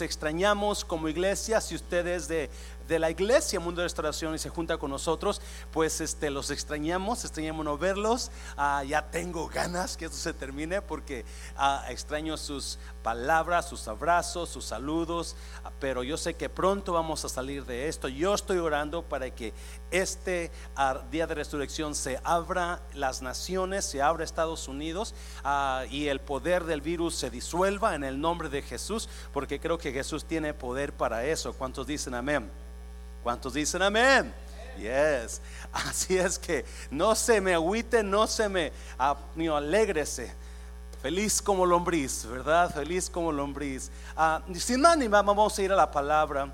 extrañamos como iglesia. Si ustedes de de la iglesia Mundo de Restauración y se junta con nosotros, pues este, los extrañamos, extrañamos no verlos. Ah, ya tengo ganas que esto se termine porque ah, extraño sus palabras, sus abrazos, sus saludos, ah, pero yo sé que pronto vamos a salir de esto. Yo estoy orando para que este día de resurrección se abra las naciones, se abra Estados Unidos y el poder del virus se disuelva en el nombre de Jesús, porque creo que Jesús tiene poder para eso. ¿Cuántos dicen amén? ¿Cuántos dicen amén? Yes. Así es que no se me agüite, no se me ni alégrese. Feliz como lombriz, ¿verdad? Feliz como lombriz. Ah, sin más ni más, vamos a ir a la palabra.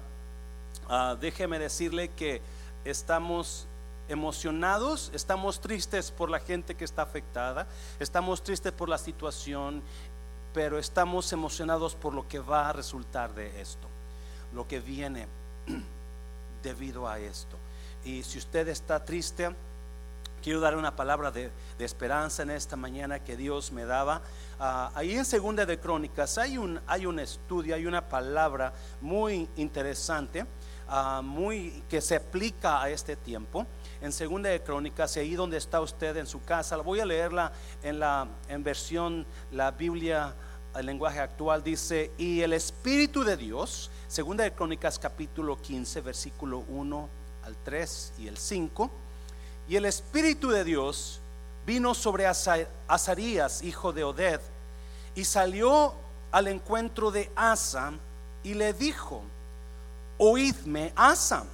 Ah, déjeme decirle que estamos emocionados, estamos tristes por la gente que está afectada, estamos tristes por la situación, pero estamos emocionados por lo que va a resultar de esto, lo que viene. debido a esto. Y si usted está triste, quiero dar una palabra de, esperanza en esta mañana que Dios me daba. Ah, ahí en Segunda de Crónicas hay un, hay un estudio, hay una palabra muy interesante, ah, muy que se aplica a este tiempo. En Segunda de Crónicas, ahí donde está usted en su casa, voy a leerla en la en versión la Biblia el lenguaje actual dice, "Y el espíritu de Dios Segunda de Crónicas capítulo 15, versículo 1 al 3 y el 5. Y el Espíritu de Dios vino sobre Azarías, hijo de Oded, y salió al encuentro de Asa y le dijo, oídme Asa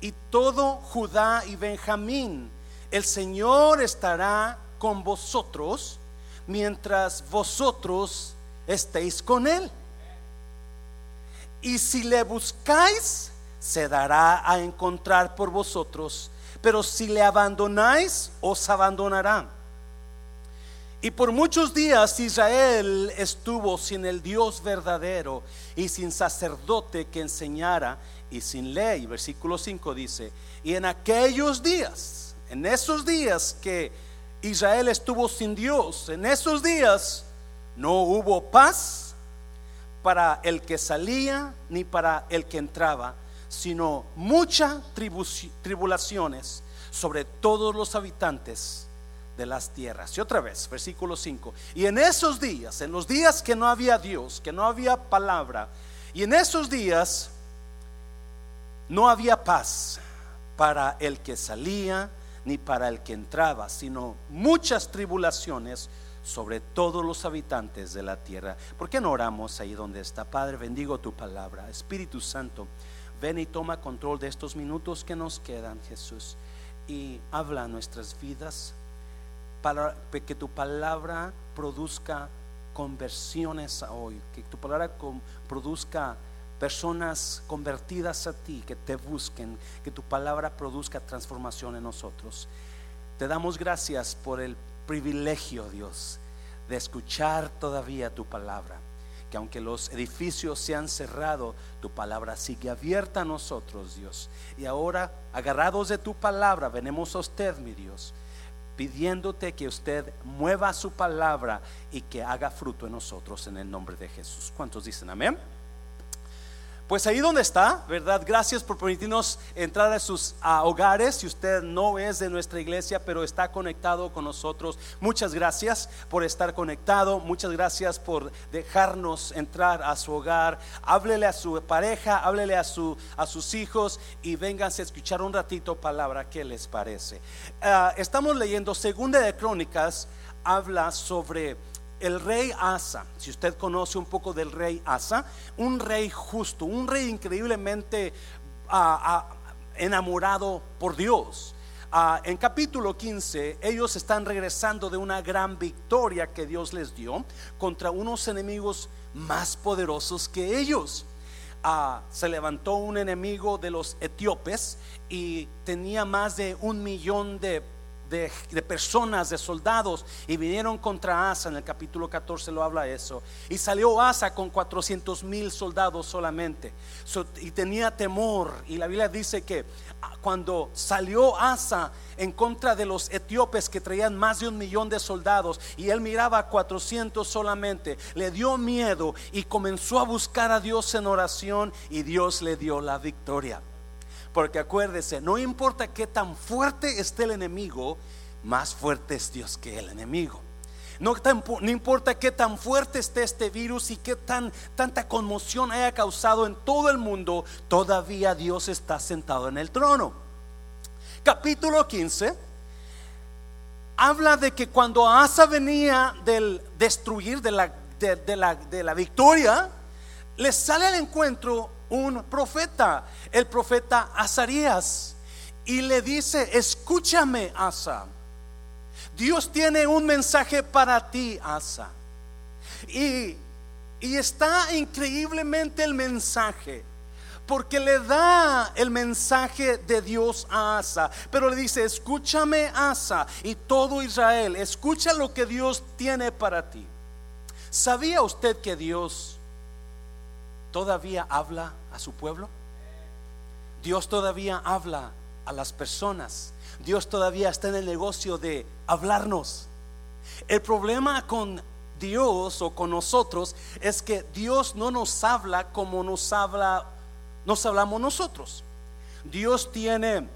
y todo Judá y Benjamín, el Señor estará con vosotros mientras vosotros estéis con él y si le buscáis, se dará a encontrar por vosotros, pero si le abandonáis, os abandonará. Y por muchos días Israel estuvo sin el Dios verdadero y sin sacerdote que enseñara y sin ley. Versículo 5 dice, y en aquellos días, en esos días que Israel estuvo sin Dios, en esos días no hubo paz para el que salía ni para el que entraba, sino muchas tribulaciones sobre todos los habitantes de las tierras. Y otra vez, versículo 5. Y en esos días, en los días que no había Dios, que no había palabra, y en esos días no había paz para el que salía ni para el que entraba, sino muchas tribulaciones sobre todos los habitantes de la tierra. ¿Por qué no oramos ahí donde está? Padre, bendigo tu palabra. Espíritu Santo, ven y toma control de estos minutos que nos quedan, Jesús, y habla nuestras vidas para que tu palabra produzca conversiones hoy, que tu palabra produzca personas convertidas a ti, que te busquen, que tu palabra produzca transformación en nosotros. Te damos gracias por el privilegio, Dios, de escuchar todavía tu palabra. Que aunque los edificios se han cerrado, tu palabra sigue abierta a nosotros, Dios. Y ahora, agarrados de tu palabra, venimos a usted, mi Dios, pidiéndote que usted mueva su palabra y que haga fruto en nosotros en el nombre de Jesús. ¿Cuántos dicen amén? Pues ahí donde está, ¿verdad? Gracias por permitirnos entrar a sus hogares. Si usted no es de nuestra iglesia, pero está conectado con nosotros, muchas gracias por estar conectado. Muchas gracias por dejarnos entrar a su hogar. Háblele a su pareja, háblele a, su, a sus hijos y vénganse a escuchar un ratito palabra. ¿Qué les parece? Ah, estamos leyendo Segunda de Crónicas, habla sobre el rey Asa, si usted conoce un poco del rey Asa, un rey justo, un rey increíblemente ah, ah, enamorado por Dios. Ah, en capítulo 15, ellos están regresando de una gran victoria que Dios les dio contra unos enemigos más poderosos que ellos. se levantó un enemigo de los etíopes y tenía más de un millón de de, personas, de soldados, y vinieron contra Asa. En el capítulo 14 lo habla eso. Y salió Asa con 400 mil soldados solamente. y tenía temor. Y la Biblia dice que ah, cuando salió Asa en contra de los etíopes que traían más de un millón de soldados, y él miraba a 400 solamente, le dio miedo y comenzó a buscar a Dios en oración, y Dios le dio la victoria. Porque acuérdese, no importa qué tan fuerte esté el enemigo, más fuerte es Dios que el enemigo. No, importa qué tan fuerte esté este virus y qué tan tanta conmoción haya causado en todo el mundo, todavía Dios está sentado en el trono. Capítulo 15 habla de que cuando Asa venía del destruir de la, de, la, de la victoria, le sale al encuentro un profeta, el profeta Azarías, y le dice, escúchame, Asa. Dios tiene un mensaje para ti, Asa. Y, y está increíblemente el mensaje porque le da el mensaje de Dios a Asa, pero le dice, escúchame Asa y todo Israel, escucha lo que Dios tiene para ti. ¿Sabía usted que Dios todavía habla a su pueblo? Dios todavía habla a las personas. Dios todavía está en el negocio de hablarnos. El problema con Dios o con nosotros es que Dios no nos habla como nos habla nos hablamos nosotros. Dios tiene eh,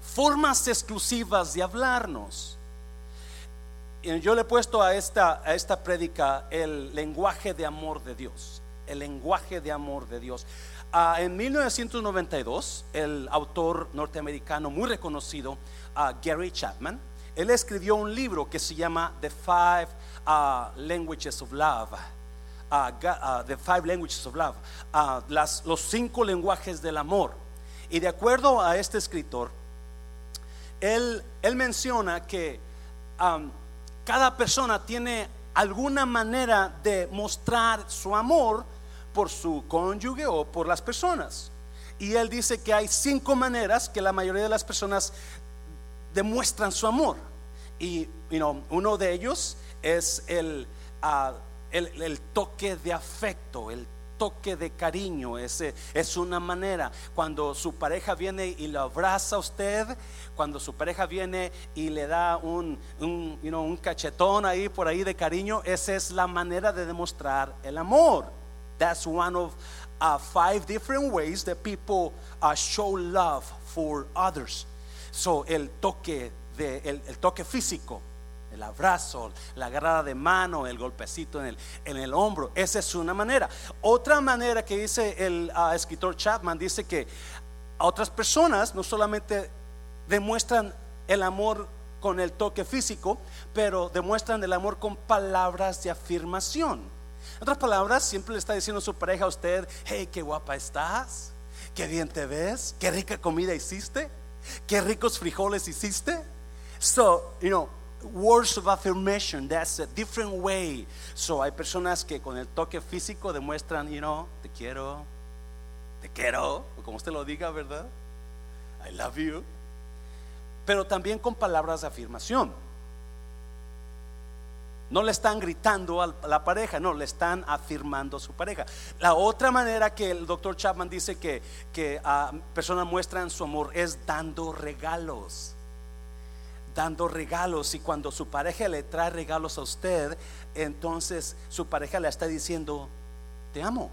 formas exclusivas de hablarnos. Yo le he puesto a esta, a esta prédica el lenguaje de amor de Dios el lenguaje de amor de Dios. Ah, en 1992, el autor norteamericano muy reconocido, ah, Gary Chapman, él escribió un libro que se llama The Five ah, Languages of Love. the Five Languages of Love, los cinco lenguajes del amor. Y de acuerdo a este escritor, él, él menciona que cada persona tiene alguna manera de mostrar su amor por su cónyuge o por las personas. Y él dice que hay cinco maneras que la mayoría de las personas demuestran su amor. Y uno de ellos es ah, el, el, toque de afecto, el toque de cariño, ese es una manera. Cuando su pareja viene y lo abraza a usted, cuando su pareja viene y le da un, un, un cachetón ahí por ahí de cariño, esa es la manera de demostrar el amor. That's one of uh, five different ways that people uh, show love for others. So, el toque, de, el, el toque físico, el abrazo, la agarrada de mano, el golpecito en el, en el hombro. Esa es una manera. Otra manera que dice el uh, escritor Chapman, dice que otras personas no solamente demuestran el amor con el toque físico, pero demuestran el amor con palabras de afirmación. Otras palabras, siempre le está diciendo a su pareja a usted, hey, qué guapa estás, qué bien te ves, qué rica comida hiciste, qué ricos frijoles hiciste. So, you know, words of affirmation, that's a different way. So, hay personas que con el toque físico demuestran, you know, te quiero, te quiero, como usted lo diga, ¿verdad? I love you. Pero también con palabras de afirmación. No le están gritando a la pareja, no, le están afirmando a su pareja. La otra manera que el doctor Chapman dice que, que ah, personas muestran su amor es dando regalos. Dando regalos. Y cuando su pareja le trae regalos a usted, entonces su pareja le está diciendo, te amo.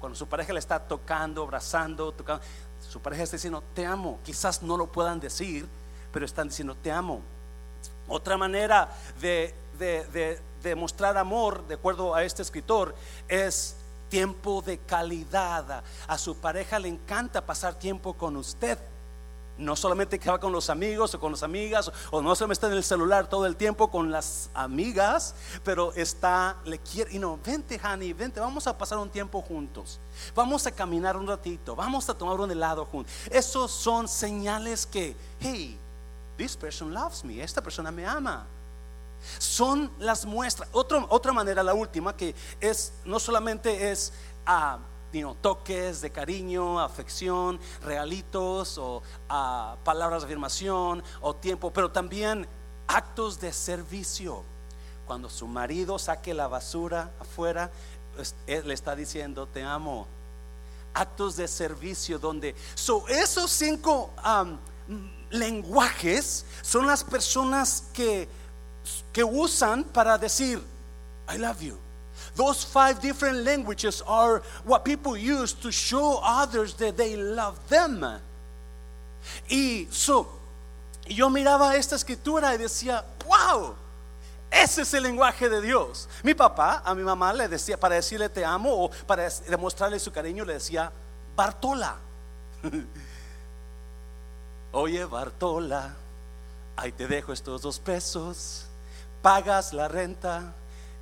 Cuando su pareja le está tocando, abrazando, tocando, su pareja está diciendo, te amo. Quizás no lo puedan decir, pero están diciendo, te amo. Otra manera de, de, mostrar amor, de acuerdo a este escritor, es tiempo de calidad. A su pareja le encanta pasar tiempo con usted. No solamente que va con los amigos o con las amigas, o no solamente está en el celular todo el tiempo con las amigas, pero está, le quiere, y no, vente, honey, vente, vamos a pasar un tiempo juntos. Vamos a caminar un ratito, vamos a tomar un helado juntos. Esos son señales que, hey, This person loves me. Esta persona me ama. Son las muestras. otra manera, la última, que es no solamente es ah, toques de cariño, afección, regalitos o ah, palabras de afirmación o tiempo, pero también actos de servicio. Cuando su marido saque la basura afuera, le está diciendo, te amo. Actos de servicio donde... So, esos cinco lenguajes son las personas que, que usan para decir, I love you. Those five different languages are what people use to show others that they love them. Y so, yo miraba esta escritura y decía, wow, ese es el lenguaje de Dios. Mi papá a mi mamá le decía, para decirle te amo o para demostrarle su cariño, le decía, Bartola. Oye, Bartola, ahí te dejo estos dos pesos, pagas la renta,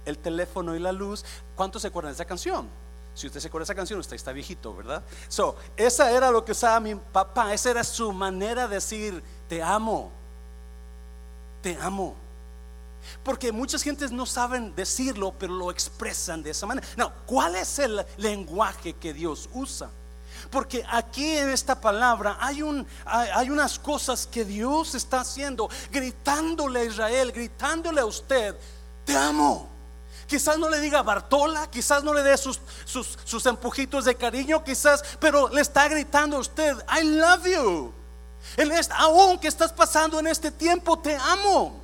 el teléfono y la luz. ¿Cuántos se acuerdan de esa canción? Si usted se acuerda de esa canción, usted está viejito, ¿verdad? So, esa era lo que usaba mi papá, esa era su manera de decir, te amo, te amo. Porque muchas gentes no saben decirlo, pero lo expresan de esa manera. No, ¿cuál es el lenguaje que Dios usa? Porque aquí en esta palabra hay, un, hay, unas cosas que Dios está haciendo, gritándole a Israel, gritándole a usted, te amo. Quizás no le diga Bartola, quizás no le dé sus, sus, empujitos de cariño, quizás, pero le está gritando a usted, I love you. Él es, aún que estás pasando en este tiempo, te amo.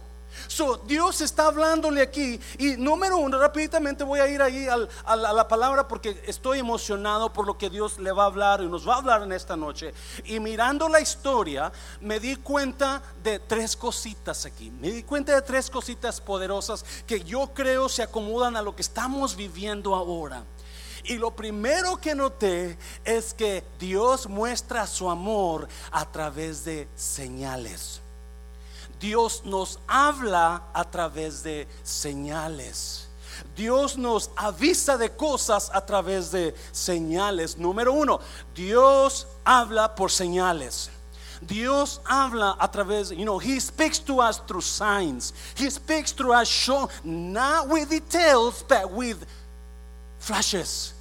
So, Dios está hablándole aquí. Y número uno, rápidamente voy a ir ahí a, la, palabra porque estoy emocionado por lo que Dios le va a hablar y nos va a hablar en esta noche. Y mirando la historia, me di cuenta de tres cositas aquí. Me di cuenta de tres cositas poderosas que yo creo se acomodan a lo que estamos viviendo ahora. Y lo primero que noté es que Dios muestra su amor a través de señales. Dios nos habla a través de señales. Dios nos avisa de cosas a través de señales. Número uno, Dios habla por señales. Dios habla a través, you know, He speaks to us through signs. He speaks to us, show, not with details, but with flashes.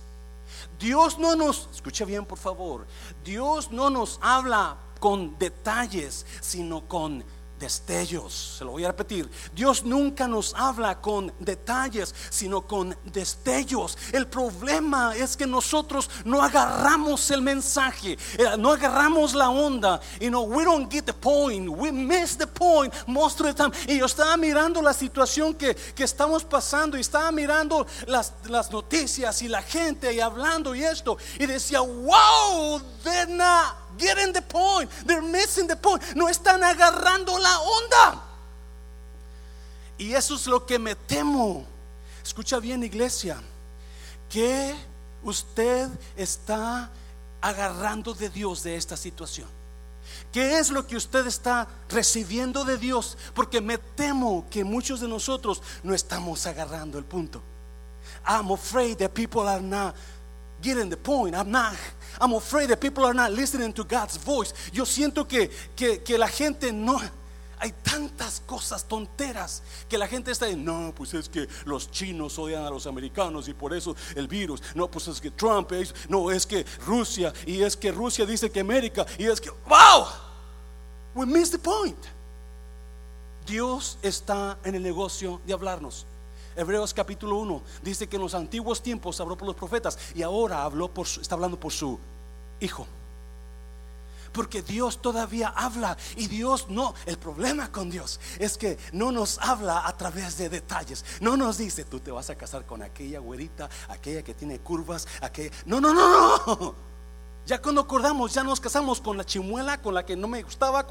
Dios no nos, escucha bien por favor, Dios no nos habla con detalles, sino con destellos. Se lo voy a repetir. Dios nunca nos habla con detalles, sino con destellos. El problema es que nosotros no agarramos el mensaje, eh, no agarramos la onda. You know, we don't get the point. We miss the point most of the time. Y yo estaba mirando la situación que, que estamos pasando y estaba mirando las, las noticias y la gente y hablando y esto. Y decía, wow, they're not getting the point. They're missing the point. No están agarrando la onda. Y eso es lo que me temo. Escucha bien, iglesia. Que usted está agarrando de Dios de esta situación. ¿Qué es lo que usted está recibiendo de Dios? Porque me temo que muchos de nosotros no estamos agarrando el punto. I'm afraid that people are not getting the point. I'm not I'm afraid that people are not listening to God's voice. Yo siento que, que, que la gente no, hay tantas cosas tonteras que la gente está diciendo, no, pues es que los chinos odian a los americanos y por eso el virus, no, pues es que Trump, es, no, es que Rusia, y es que Rusia dice que América, y es que, wow, we missed the point. Dios está en el negocio de hablarnos. Hebreos capítulo 1 dice que en los antiguos tiempos habló por los profetas y ahora habló por está hablando por su hijo. Porque Dios todavía habla y Dios no. El problema con Dios es que no nos habla a través de detalles. No nos dice, tú te vas a casar con aquella güerita, aquella que tiene curvas, aquella. No, no, no, no. Ya cuando acordamos, ya nos casamos con la chimuela, con la que no me gustaba.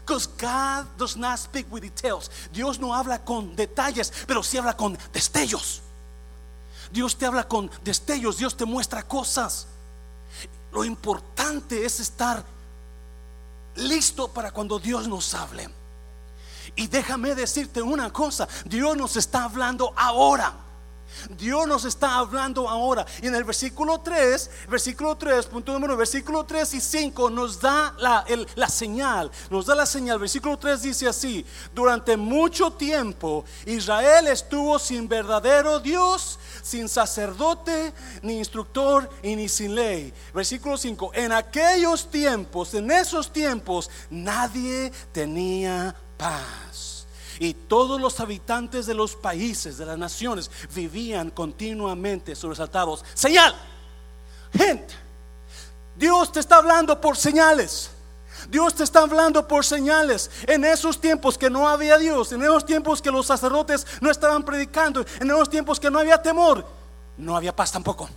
Because God does not speak with details. Dios no habla con detalles, pero sí habla con destellos. Dios te habla con destellos, Dios te muestra cosas. Lo importante es estar listo para cuando Dios nos hable. Y déjame decirte una cosa, Dios nos está hablando ahora. Dios nos está hablando ahora. Y en el versículo 3, versículo 3, punto número, versículo 3 y 5 nos da la, la señal. Nos da la señal. Versículo 3 dice así, durante mucho tiempo Israel estuvo sin verdadero Dios, sin sacerdote, ni instructor y ni sin ley. Versículo 5, en aquellos tiempos, en esos tiempos, nadie tenía paz y todos los habitantes de los países, de las naciones, vivían continuamente sobresaltados. Señal, gente, Dios te está hablando por señales. Dios te está hablando por señales. En esos tiempos que no había Dios, en esos tiempos que los sacerdotes no estaban predicando, en esos tiempos que no había temor, no había paz tampoco.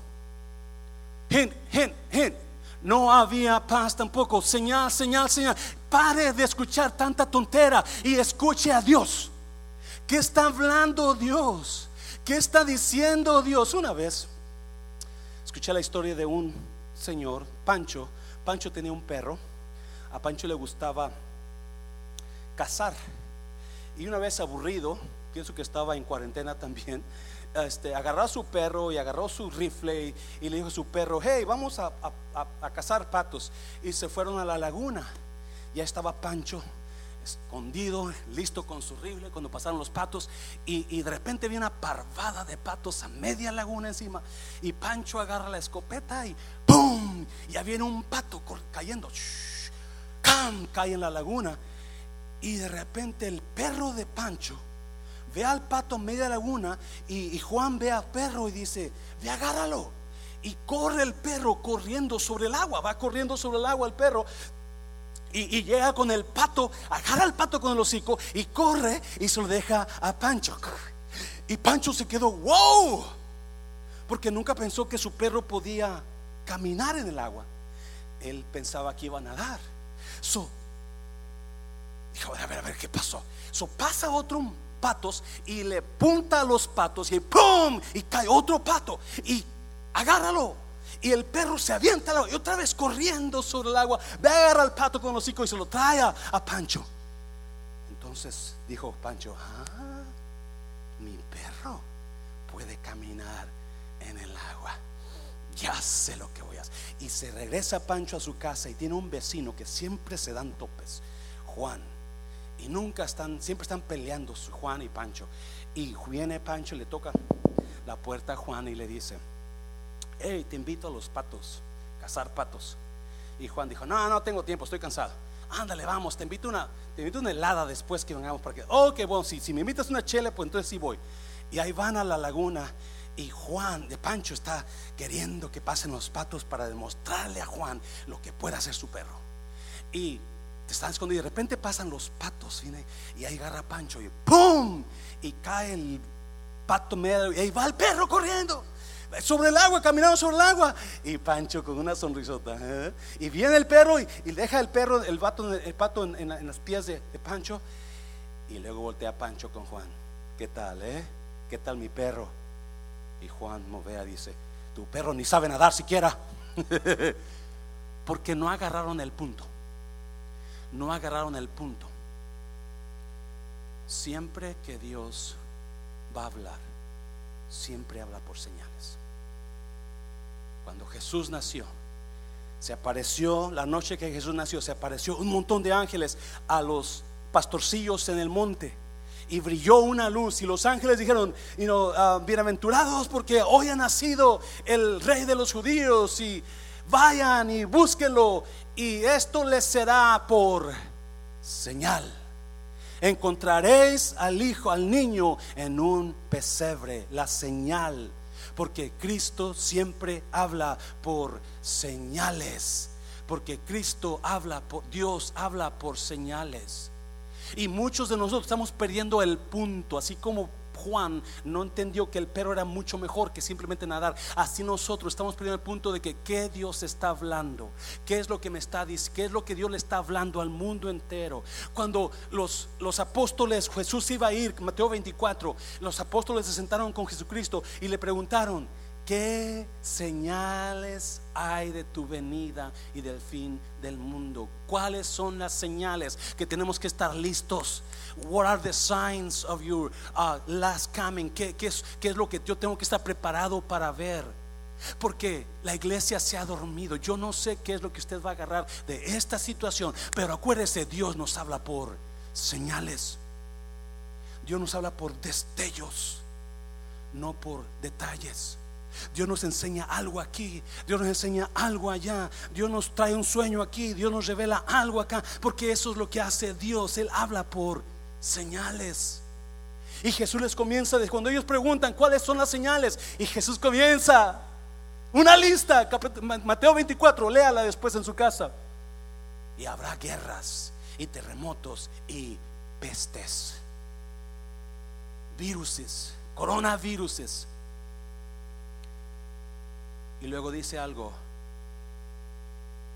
Gente, gente, gente. No había paz tampoco. Señal, señal, señal. Pare de escuchar tanta tontera y escuche a Dios. ¿Qué está hablando Dios? ¿Qué está diciendo Dios? Una vez escuché la historia de un señor, Pancho. Pancho tenía un perro. A Pancho le gustaba cazar. Y una vez aburrido, pienso que estaba en cuarentena también, este, agarró a su perro y agarró su rifle y, le dijo a su perro, hey, vamos a, cazar patos. Y se fueron a la laguna. Ya estaba Pancho escondido, listo con su rifle cuando pasaron los patos y, de repente viene una parvada de patos a media laguna encima y Pancho agarra la escopeta y ¡pum! Ya viene un pato cayendo, ¡cam! cae en la laguna y de repente el perro de Pancho ve al pato en media laguna y, Juan ve al perro y dice, ve agárralo. Y corre el perro corriendo sobre el agua, va corriendo sobre el agua el perro. Y, llega con el pato, agarra al pato con el hocico y corre y se lo deja a Pancho. Y Pancho se quedó, wow, porque nunca pensó que su perro podía caminar en el agua. Él pensaba que iba a nadar. So, dijo, a ver, a ver, ¿qué pasó? So pasa otro patos y le punta a los patos y ¡pum! Y cae otro pato y agárralo. Y el perro se avienta y otra vez corriendo sobre el agua. Ve a agarrar al pato con los hocico y se lo trae a, Pancho. Entonces dijo Pancho: ah, mi perro puede caminar en el agua. Ya sé lo que voy a hacer. Y se regresa Pancho a su casa y tiene un vecino que siempre se dan topes, Juan. Y nunca están, siempre están peleando Juan y Pancho. Y viene Pancho, le toca la puerta a Juan y le dice, hey, te invito a los patos, cazar patos. Y Juan dijo, no, no tengo tiempo, estoy cansado. Ándale, vamos, te invito una, te invito una helada después que vengamos para que, oh, qué bueno, si, si me invitas una chela, pues entonces sí voy. Y ahí van a la laguna y Juan de Pancho está queriendo que pasen los patos para demostrarle a Juan lo que puede hacer su perro. Y están escondidos. De repente pasan los patos y ahí agarra Pancho y ¡pum! Y cae el pato medio y ahí va el perro corriendo sobre el agua, caminando sobre el agua. Y Pancho con una sonrisota. ¿eh? Y viene el perro y, deja el perro, el, vato, el pato en, las pies de, Pancho. Y luego voltea Pancho con Juan. ¿Qué tal, eh? ¿Qué tal mi perro? Y Juan Movea dice: Tu perro ni sabe nadar siquiera. Porque no agarraron el punto no agarraron el punto. Siempre que Dios va a hablar, siempre habla por señales. Cuando Jesús nació, se apareció, la noche que Jesús nació, se apareció un montón de ángeles a los pastorcillos en el monte y brilló una luz y los ángeles dijeron, you know, ah, bienaventurados porque hoy ha nacido el rey de los judíos y vayan y búsquenlo y esto les será por señal. Encontraréis al hijo, al niño en un pesebre, la señal, porque Cristo siempre habla por señales, porque Cristo habla por Dios habla por señales. Y muchos de nosotros estamos perdiendo el punto, así como Juan no entendió que el perro era mucho mejor que simplemente nadar. Así nosotros estamos perdiendo el punto de que qué Dios está hablando, qué es lo que me está diciendo, qué es lo que Dios le está hablando al mundo entero. Cuando los, los apóstoles, Jesús iba a ir, Mateo 24, los apóstoles se sentaron con Jesucristo y le preguntaron, ¿Qué señales hay de tu venida y del fin del mundo? ¿Cuáles son las señales que tenemos que estar listos? What are the signs of your uh, last coming? ¿Qué, es, ¿Qué es lo que yo tengo que estar preparado para ver? Porque la iglesia se ha dormido. Yo no sé qué es lo que usted va a agarrar de esta situación, pero acuérdese, Dios nos habla por señales. Dios nos habla por destellos, no por detalles. Dios nos enseña algo aquí, Dios nos enseña algo allá, Dios nos trae un sueño aquí, Dios nos revela algo acá, porque eso es lo que hace Dios, Él habla por señales. Y Jesús les comienza, cuando ellos preguntan cuáles son las señales, y Jesús comienza una lista, Mateo 24, léala después en su casa. Y habrá guerras y terremotos y pestes, viruses, coronaviruses y luego dice algo,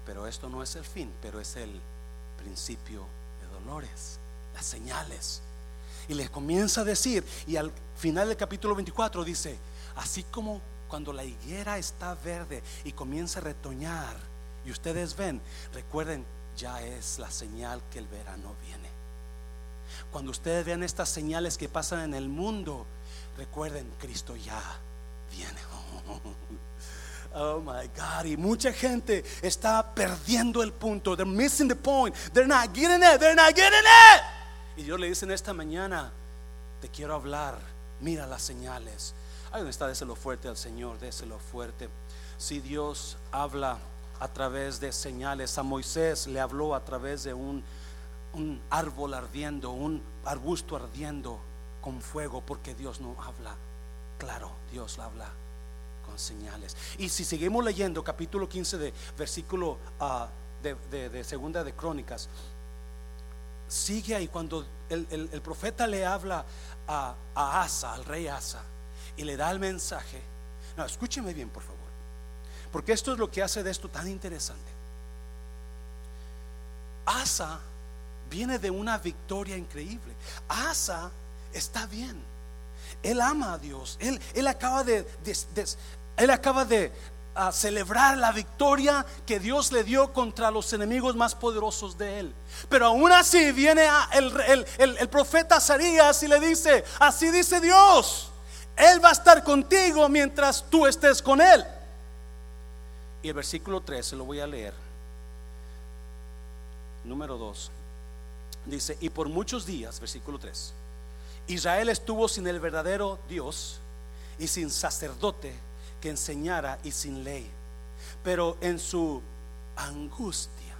pero esto no es el fin, pero es el principio de dolores, las señales. Y les comienza a decir, y al final del capítulo 24 dice, así como cuando la higuera está verde y comienza a retoñar, y ustedes ven, recuerden, ya es la señal que el verano viene. Cuando ustedes vean estas señales que pasan en el mundo, recuerden, Cristo ya viene. Oh my God. Y mucha gente está perdiendo el punto. They're missing the point. They're not getting it. They're not getting it. Y Dios le dice en esta mañana: Te quiero hablar. Mira las señales. Ahí donde está, déselo fuerte al Señor. Déselo fuerte. Si Dios habla a través de señales, a Moisés le habló a través de un, un árbol ardiendo, un arbusto ardiendo con fuego, porque Dios no habla. Claro, Dios habla señales. Y si seguimos leyendo capítulo 15 de versículo ah, de, segunda de Crónicas, sigue ahí cuando el, profeta le habla a, Asa, al rey Asa, y le da el mensaje. No, escúcheme bien, por favor, porque esto es lo que hace de esto tan interesante. Asa viene de una victoria increíble. Asa está bien. Él ama a Dios. Él, él acaba de, él acaba de ah, celebrar la victoria que Dios le dio contra los enemigos más poderosos de él. Pero aún así viene el, el, profeta Sarías y le dice, así dice Dios, Él va a estar contigo mientras tú estés con Él. Y el versículo 3, se lo voy a leer. Número 2. Dice, y por muchos días, versículo 3, Israel estuvo sin el verdadero Dios y sin sacerdote enseñara y sin ley. Pero en su angustia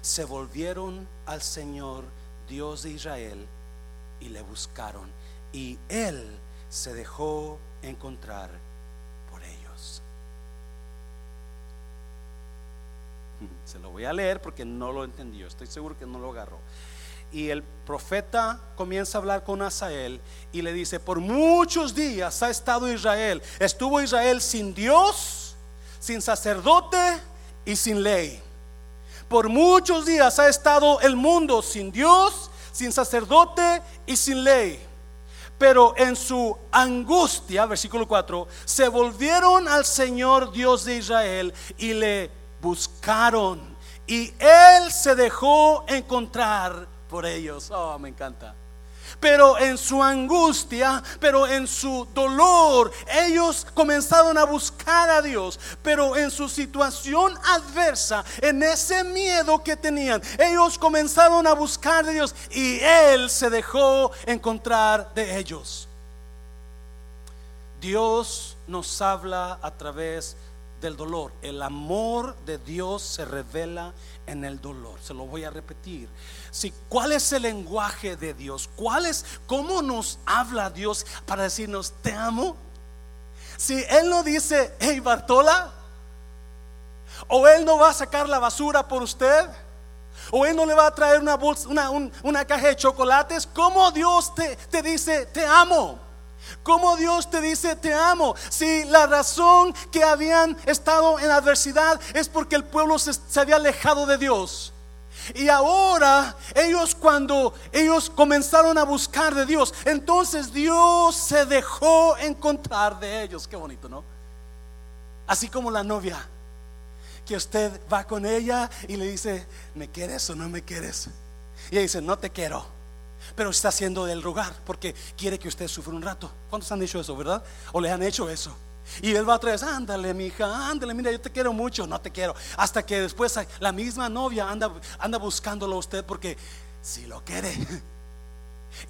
se volvieron al Señor Dios de Israel y le buscaron. Y Él se dejó encontrar por ellos. Se lo voy a leer porque no lo entendió. Estoy seguro que no lo agarró. Y el profeta comienza a hablar con Asael y le dice, por muchos días ha estado Israel. Estuvo Israel sin Dios, sin sacerdote y sin ley. Por muchos días ha estado el mundo sin Dios, sin sacerdote y sin ley. Pero en su angustia, versículo 4, se volvieron al Señor Dios de Israel y le buscaron. Y Él se dejó encontrar por ellos. Oh, me encanta. Pero en su angustia, pero en su dolor, ellos comenzaron a buscar a Dios. Pero en su situación adversa, en ese miedo que tenían, ellos comenzaron a buscar a Dios y Él se dejó encontrar de ellos. Dios nos habla a través del dolor. El amor de Dios se revela en el dolor. Se lo voy a repetir. Si, ¿Cuál es el lenguaje de Dios? ¿Cuál es, cómo nos habla Dios para decirnos, te amo? Si Él no dice, hey Bartola, o Él no va a sacar la basura por usted, o Él no le va a traer una, bolsa, una, caja de chocolates, ¿cómo Dios te, te dice, te amo? ¿Cómo Dios te dice te amo? Si la razón que habían estado en adversidad es porque el pueblo se, había alejado de Dios. Y ahora ellos cuando ellos comenzaron a buscar de Dios, entonces Dios se dejó encontrar de ellos. Qué bonito, ¿no? Así como la novia, que usted va con ella y le dice, ¿me quieres o no me quieres? Y ella dice, no te quiero. Pero está haciendo del rogar porque quiere que usted sufra un rato. ¿Cuántos han hecho eso, verdad? ¿O le han hecho eso? Y él va otra vez, ándale, mi hija, ándale, mira, yo te quiero mucho, no te quiero. Hasta que después la misma novia anda, anda buscándolo a usted porque si lo quiere.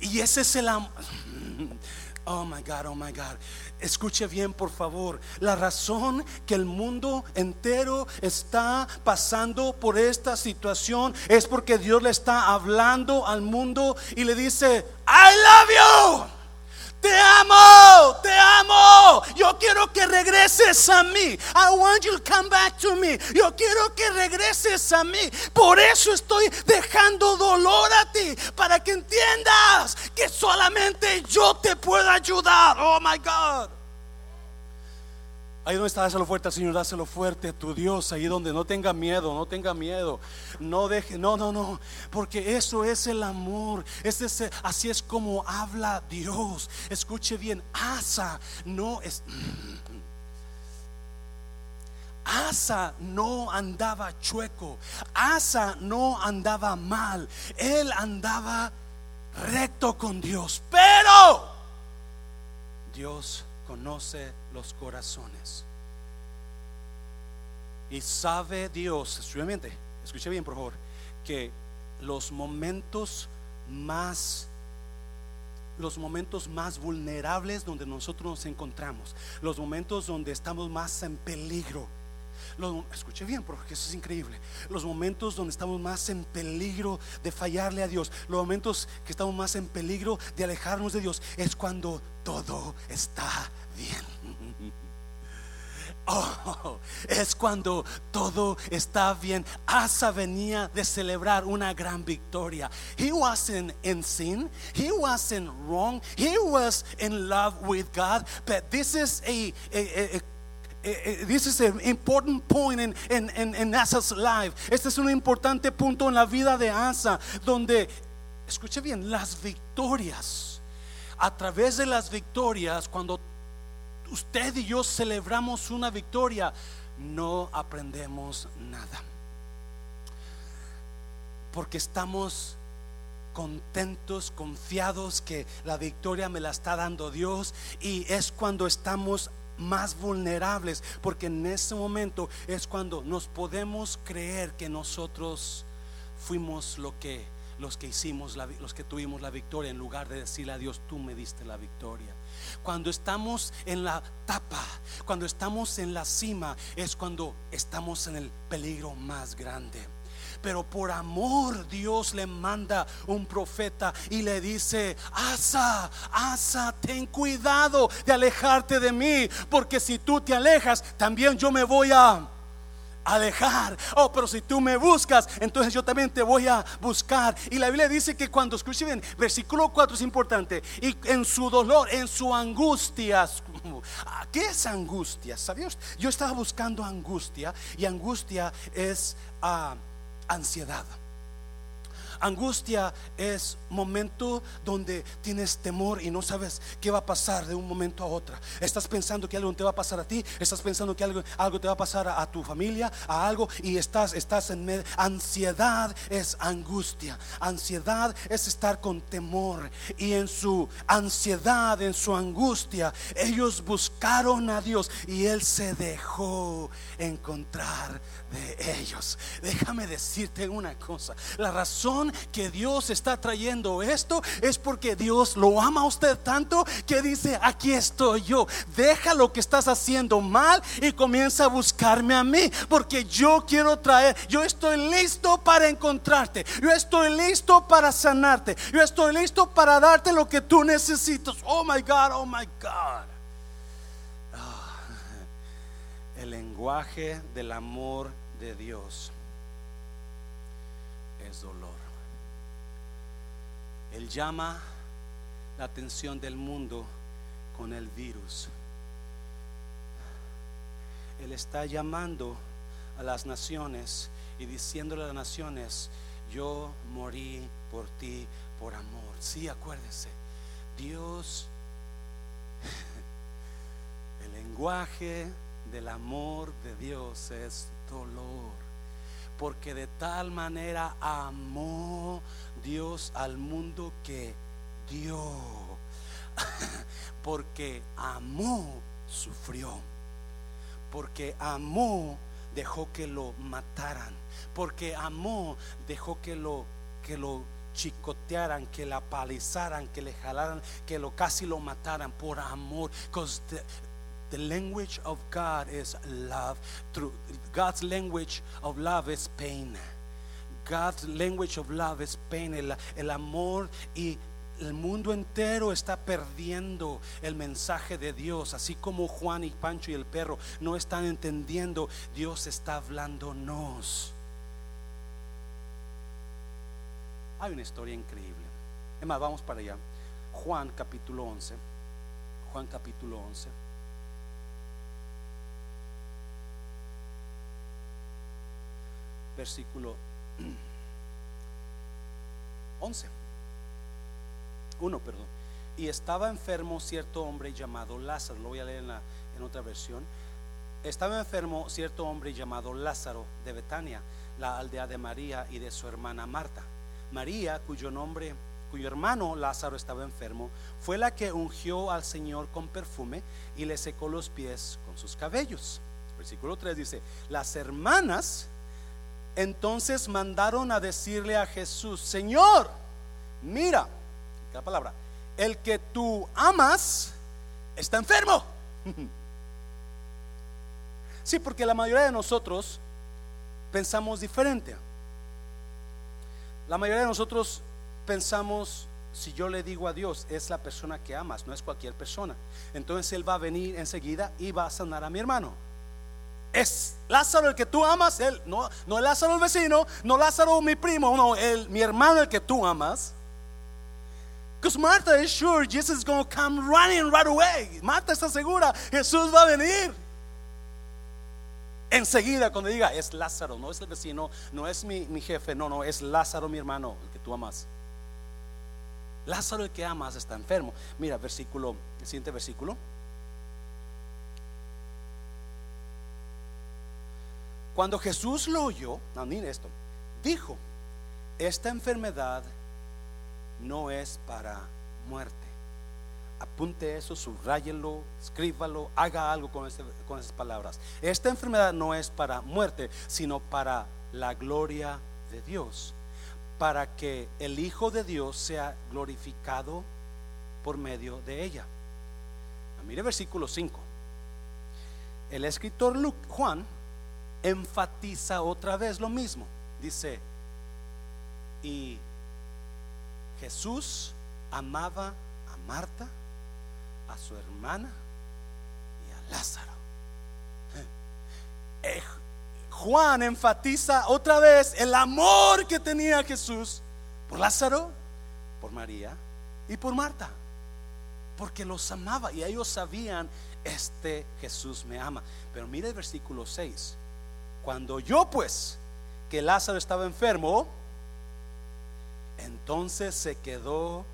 Y ese es el amor. Oh my God, oh my God. Escuche bien, por favor. La razón que el mundo entero está pasando por esta situación es porque Dios le está hablando al mundo y le dice, I love you. Te amo, te amo. Yo quiero que regreses a mí. I want you to come back to me. Yo quiero que regreses a mí. Por eso estoy dejando dolor a ti. Para que entiendas que solamente yo te puedo ayudar. Oh my God. Ahí donde está, dáselo fuerte al Señor, dáselo fuerte a tu Dios. Ahí donde no tenga miedo, no tenga miedo. No deje, no, no, no. Porque eso es el amor. Es así es como habla Dios. Escuche bien, Asa no es. Asa no andaba chueco. Asa no andaba mal. Él andaba recto con Dios. Pero Dios conoce los corazones. Y sabe Dios, escuche bien por favor, que los momentos más los momentos más vulnerables donde nosotros nos encontramos, los momentos donde estamos más en peligro. Escuche bien, porque eso es increíble. Los momentos donde estamos más en peligro de fallarle a Dios, los momentos que estamos más en peligro de alejarnos de Dios, es cuando todo está bien. Oh, es cuando todo está bien. Asa venía de celebrar una gran victoria. He wasn't in sin. He wasn't wrong. He was in love with God. But this is a this is an important point in, in, in, in Asa's life. Este es un importante punto en la vida de Asa, donde, escuche bien, las victorias, a través de las victorias, cuando usted y yo celebramos una victoria, no aprendemos nada. Porque estamos contentos, confiados que la victoria me la está dando Dios y es cuando estamos más vulnerables, porque en ese momento es cuando nos podemos creer que nosotros fuimos lo que los que hicimos los que tuvimos la victoria en lugar de decirle a Dios, tú me diste la victoria. Cuando estamos en la tapa, cuando estamos en la cima, es cuando estamos en el peligro más grande. Pero por amor Dios le manda un profeta y le dice, Asa, Asa, ten cuidado de alejarte de mí, porque si tú te alejas, también yo me voy a alejar. Oh, pero si tú me buscas, entonces yo también te voy a buscar. Y la Biblia dice que cuando, escuchen versículo 4 es importante. Y en su dolor, en su angustia. ¿Qué es angustia? ¿Sabías? Yo estaba buscando angustia y angustia es ah, ansiedad. Angustia es momento donde tienes temor y no sabes qué va a pasar de un momento a otro. Estás pensando que algo te va a pasar a ti, estás pensando que algo, algo te va a pasar a, tu familia, a algo y estás, estás en medio. Ansiedad es angustia. Ansiedad es estar con temor y en su ansiedad, en su angustia, ellos buscaron a Dios y Él se dejó encontrar de ellos. Déjame decirte una cosa. La razón que Dios está trayendo esto es porque Dios lo ama a usted tanto que dice, aquí estoy yo. Deja lo que estás haciendo mal y comienza a buscarme a mí. Porque yo quiero traer, yo estoy listo para encontrarte. Yo estoy listo para sanarte. Yo estoy listo para darte lo que tú necesitas. Oh my God, oh my God. Ah, el lenguaje del amor de Dios es dolor. Él llama la atención del mundo con el virus. Él está llamando a las naciones y diciéndole a las naciones, yo morí por ti por amor. Sí, acuérdese, Dios, el lenguaje del amor de Dios es dolor. Porque de tal manera amó Dios al mundo que dio. Porque amó, sufrió. Porque amó, dejó que lo mataran. Porque amó, dejó que lo que lo chicotearan, que la palizaran, que le jalaran, que lo casi lo mataran por amor. The, language of God is love. God's language of love is pain. God's language of love is pain. El, el amor y el mundo entero está perdiendo el mensaje de Dios, así como Juan y Pancho y el perro no están entendiendo, Dios está hablándonos. Hay una historia increíble. Es más, vamos para allá. Juan capítulo 11. Juan capítulo 11. Versículo 11. 1, perdón. Y estaba enfermo cierto hombre llamado Lázaro. Lo voy a leer en, en otra versión. Estaba enfermo cierto hombre llamado Lázaro de Betania, la aldea de María y de su hermana Marta. María, cuyo nombre, cuyo hermano Lázaro estaba enfermo, fue la que ungió al Señor con perfume y le secó los pies con sus cabellos. Versículo 3 dice, las hermanas entonces mandaron a decirle a Jesús, Señor, mira, la palabra, el que tú amas está enfermo. Sí, porque la mayoría de nosotros pensamos diferente. La mayoría de nosotros pensamos, si yo le digo a Dios, es la persona que amas, no es cualquier persona. Entonces Él va a venir enseguida y va a sanar a mi hermano. Es Lázaro el que tú amas, él, no, no Lázaro el vecino, no Lázaro mi primo, no, el, mi hermano el que tú amas. Because Martha is sure Jesus is going to come running right away. Marta está segura, Jesús va a venir. Enseguida cuando diga, es Lázaro, no es el vecino, no es mi, jefe, no, no, es Lázaro mi hermano, el que tú amas. Lázaro el que amas está enfermo. Mira, versículo, el siguiente versículo. Cuando Jesús lo oyó, mire esto, dijo, esta enfermedad no es para muerte apunte eso, subrayelo, escríbalo, haga algo con, con esas palabras. Esta enfermedad no es para muerte, sino para la gloria de Dios, para que el Hijo de Dios sea glorificado por medio de ella. Ah, mire versículo 5. El escritor Juan enfatiza otra vez lo mismo. Dice, y Jesús amaba a Marta a su hermana y a Lázaro. Eh, Juan enfatiza otra vez el amor que tenía Jesús por Lázaro, por María y por Marta. Porque los amaba y ellos sabían, este Jesús me ama. Pero mire el versículo 6. Cuando yo pues, que Lázaro estaba enfermo, entonces se quedó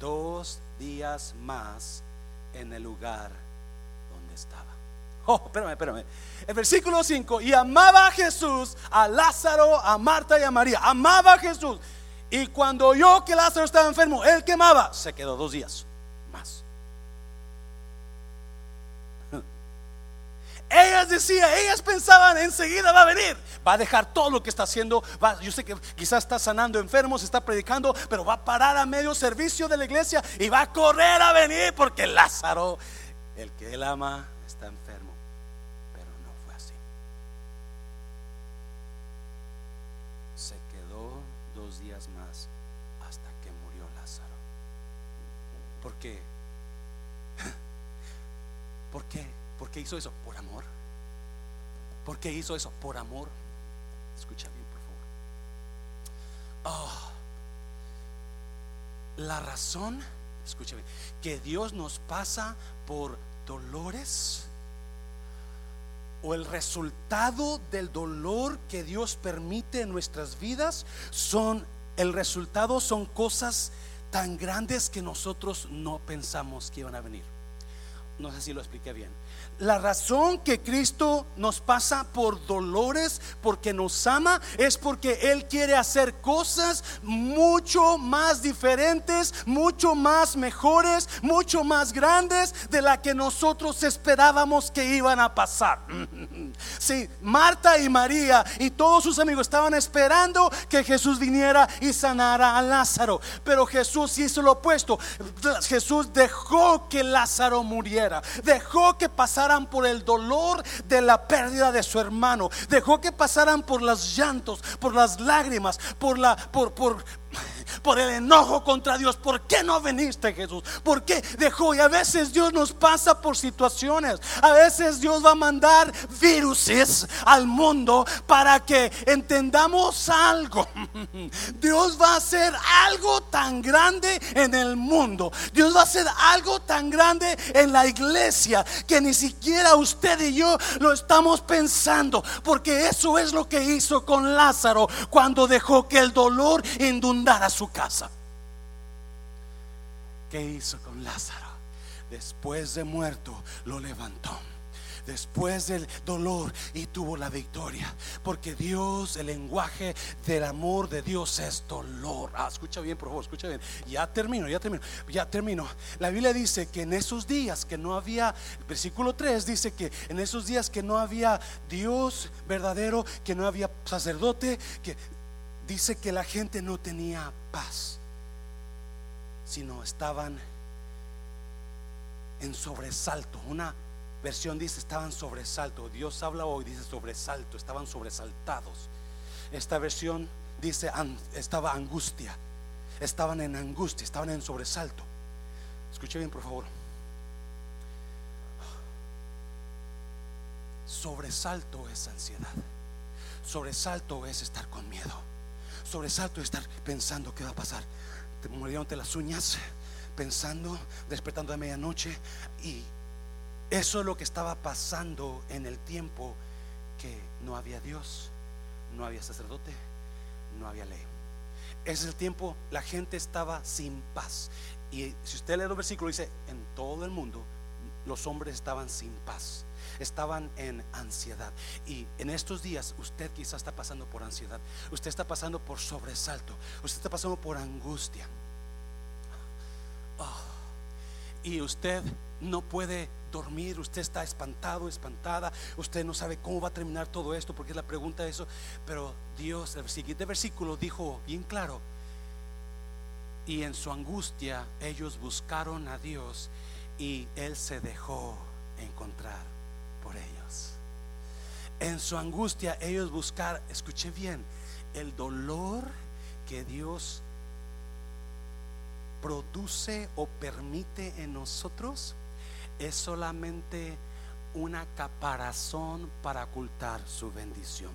dos días más en el lugar donde estaba. Oh, espérame, espérame. El versículo 5, y amaba Jesús, a Lázaro, a Marta y a María. Amaba Jesús. Y cuando oyó que Lázaro estaba enfermo, él quemaba, se quedó dos días más. Ellas decían, ellas pensaban enseguida va a venir, va a dejar todo lo que está haciendo. yo sé que quizás está sanando enfermos, está predicando, pero va a parar a medio servicio de la iglesia y va a correr a venir porque Lázaro, el que él ama, está enfermo. Pero no fue así. Se quedó dos días más hasta que murió Lázaro. ¿Por qué? ¿Por qué? ¿Por qué hizo eso? Por amor. ¿Por qué hizo eso? Por amor. Escucha bien, por favor. Ah, la razón, escucha bien, que Dios nos pasa por dolores o el resultado del dolor que Dios permite en nuestras vidas son el resultado son cosas tan grandes que nosotros no pensamos que iban a venir. No sé si lo expliqué bien. La razón que Cristo nos pasa por dolores, porque nos ama, es porque Él quiere hacer cosas mucho más diferentes, mucho más mejores, mucho más grandes de la que nosotros esperábamos que iban a pasar. Sí, Marta y María y todos sus amigos estaban esperando que Jesús viniera y sanara a Lázaro, pero Jesús hizo lo opuesto. Jesús dejó que Lázaro muriera, dejó que pasara por el dolor de la pérdida de su hermano. Dejó que pasaran por los llantos, por las lágrimas, por la por por por el enojo contra Dios. ¿Por qué no viniste, Jesús? ¿Por qué dejó? Y a veces Dios nos pasa por situaciones. A veces Dios va a mandar viruses al mundo para que entendamos algo. Dios va a hacer algo tan grande en el mundo. Dios va a hacer algo tan grande en la iglesia que ni siquiera usted y yo lo estamos pensando. Porque eso es lo que hizo con Lázaro cuando dejó que el dolor inundara su casa. ¿Qué hizo con Lázaro? Después de muerto, lo levantó después del dolor y tuvo la victoria. Porque Dios, el lenguaje del amor de Dios es dolor. Ah, escucha bien, por favor, escucha bien. Ya termino, ya termino, ya termino. La Biblia dice que en esos días que no había, versículo 3 dice que en esos días que no había Dios verdadero, que no había sacerdote, que dice que la gente no tenía paz, sino estaban en sobresalto. Una versión dice estaban sobresalto. Dios habla hoy, dice sobresalto, estaban sobresaltados. Esta versión dice estaba angustia. Estaban en angustia, estaban en sobresalto. Escuche bien, por favor. Sobresalto es ansiedad. Sobresalto es estar con miedo sobresalto de estar pensando qué va a pasar. Te murieron las uñas, pensando, despertando de medianoche. Y eso es lo que estaba pasando en el tiempo que no había Dios, no había sacerdote, no había ley. Ese es el tiempo, la gente estaba sin paz. Y si usted lee los versículos, dice, en todo el mundo los hombres estaban sin paz estaban en ansiedad. Y en estos días usted quizás está pasando por ansiedad, usted está pasando por sobresalto, usted está pasando por angustia. Oh. Y usted no puede dormir, usted está espantado, espantada, usted no sabe cómo va a terminar todo esto, porque es la pregunta de eso. Pero Dios, el siguiente versículo dijo bien claro, y en su angustia ellos buscaron a Dios y Él se dejó encontrar por ellos. En su angustia ellos buscar, escuche bien, el dolor que Dios produce o permite en nosotros es solamente una caparazón para ocultar su bendición.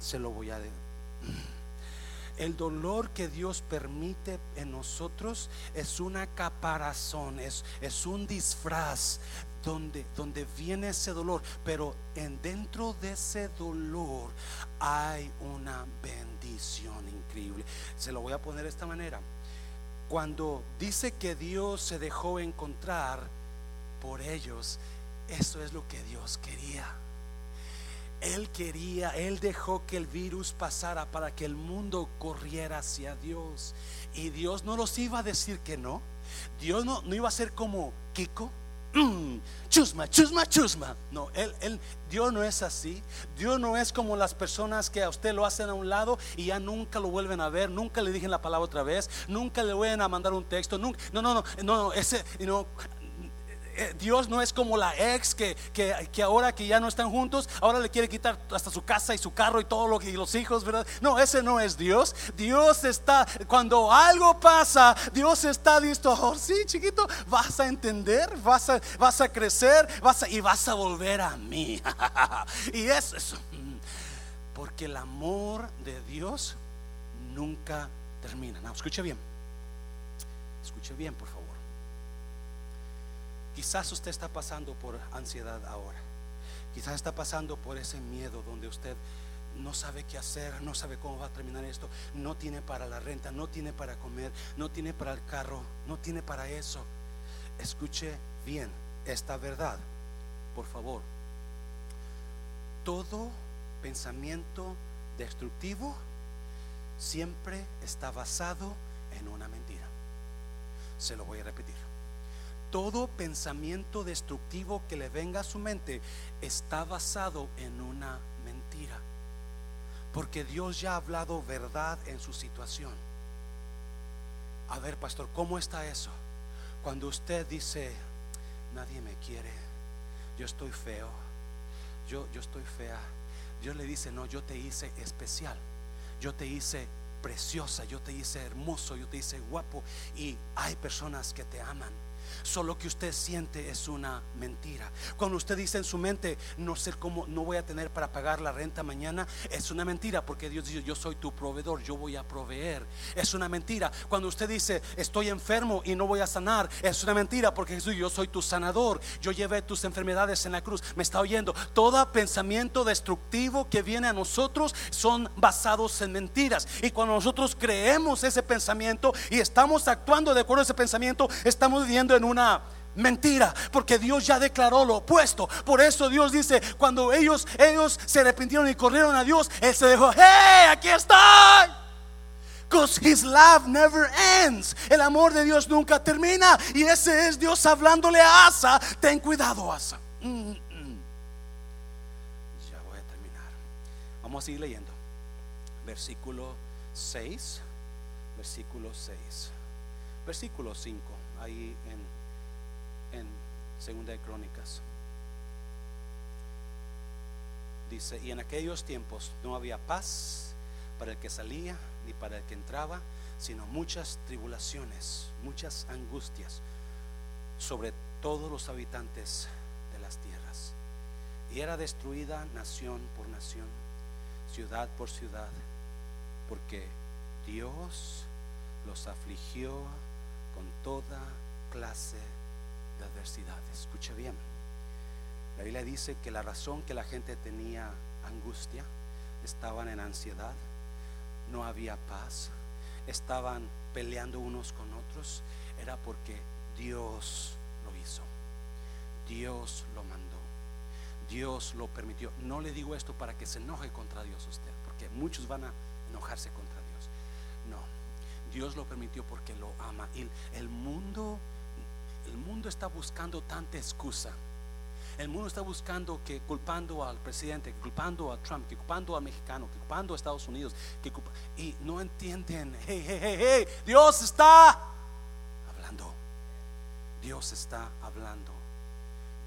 Se lo voy a decir. El dolor que Dios permite en nosotros es una caparazón, es, es un disfraz donde, donde viene ese dolor, pero en dentro de ese dolor hay una bendición increíble. Se lo voy a poner de esta manera. Cuando dice que Dios se dejó encontrar por ellos, eso es lo que Dios quería. Él quería, Él dejó que el virus pasara para que el mundo corriera hacia Dios. Y Dios no los iba a decir que no. Dios no, no iba a ser como Kiko Mm, chusma, chusma, chusma. No, él, él, Dios no es así. Dios no es como las personas que a usted lo hacen a un lado y ya nunca lo vuelven a ver, nunca le dije la palabra otra vez, nunca le vuelven a mandar un texto, nunca, no, no, no, no, ese, no, Dios no es como la ex que, que, ahora que ya no están juntos, ahora le quiere quitar hasta su casa y su carro y todo lo que y los hijos, ¿verdad? No, ese no es Dios. Dios está, cuando algo pasa, Dios está listo. Oh, sí, chiquito, vas a entender, vas a, vas a crecer, vas a, y vas a volver a mí. y es eso. Porque el amor de Dios nunca termina. No, escuche bien. Escuche bien, por favor. Quizás usted está pasando por ansiedad ahora. Quizás está pasando por ese miedo donde usted no sabe qué hacer, no sabe cómo va a terminar esto, no tiene para la renta, no tiene para comer, no tiene para el carro, no tiene para eso. Escuche bien esta verdad, por favor. Todo pensamiento destructivo siempre está basado en una mentira. Se lo voy a repetir. Todo pensamiento destructivo que le venga a su mente está basado en una mentira. Porque Dios ya ha hablado verdad en su situación. A ver, pastor, ¿cómo está eso? Cuando usted dice, nadie me quiere, yo estoy feo, yo, yo estoy fea, Dios le dice, no, yo te hice especial, yo te hice preciosa, yo te hice hermoso, yo te hice guapo y hay personas que te aman. Solo que usted siente es una mentira. Cuando usted dice en su mente, no sé cómo, no voy a tener para pagar la renta mañana, es una mentira porque Dios dice, yo soy tu proveedor, yo voy a proveer. Es una mentira. Cuando usted dice, estoy enfermo y no voy a sanar, es una mentira porque Jesús, yo soy tu sanador. Yo llevé tus enfermedades en la cruz. Me está oyendo. Todo pensamiento destructivo que viene a nosotros son basados en mentiras. Y cuando nosotros creemos ese pensamiento y estamos actuando de acuerdo a ese pensamiento, estamos viviendo en un una mentira, porque Dios ya declaró lo opuesto. Por eso Dios dice, cuando ellos ellos se arrepintieron y corrieron a Dios, él se dejó, "Hey, aquí está." Because his love never ends. El amor de Dios nunca termina. Y ese es Dios hablándole a Asa. Ten cuidado, Asa. Mm, mm. Ya voy a terminar. Vamos a seguir leyendo. Versículo 6. Versículo 6. Versículo 5. Ahí en Segunda de Crónicas. Dice, y en aquellos tiempos no había paz para el que salía ni para el que entraba, sino muchas tribulaciones, muchas angustias sobre todos los habitantes de las tierras. Y era destruida nación por nación, ciudad por ciudad, porque Dios los afligió con toda clase de adversidades. Escuche bien. La Biblia dice que la razón que la gente tenía angustia, estaban en ansiedad, no había paz, estaban peleando unos con otros, era porque Dios lo hizo. Dios lo mandó. Dios lo permitió. No le digo esto para que se enoje contra Dios usted, porque muchos van a enojarse contra Dios. No, Dios lo permitió porque lo ama. Y el mundo el mundo está buscando tanta excusa. El mundo está buscando que culpando al presidente, culpando a Trump, que culpando al mexicano, que culpando a Estados Unidos, que y no entienden, hey, hey, hey, hey, Dios está hablando. Dios está hablando.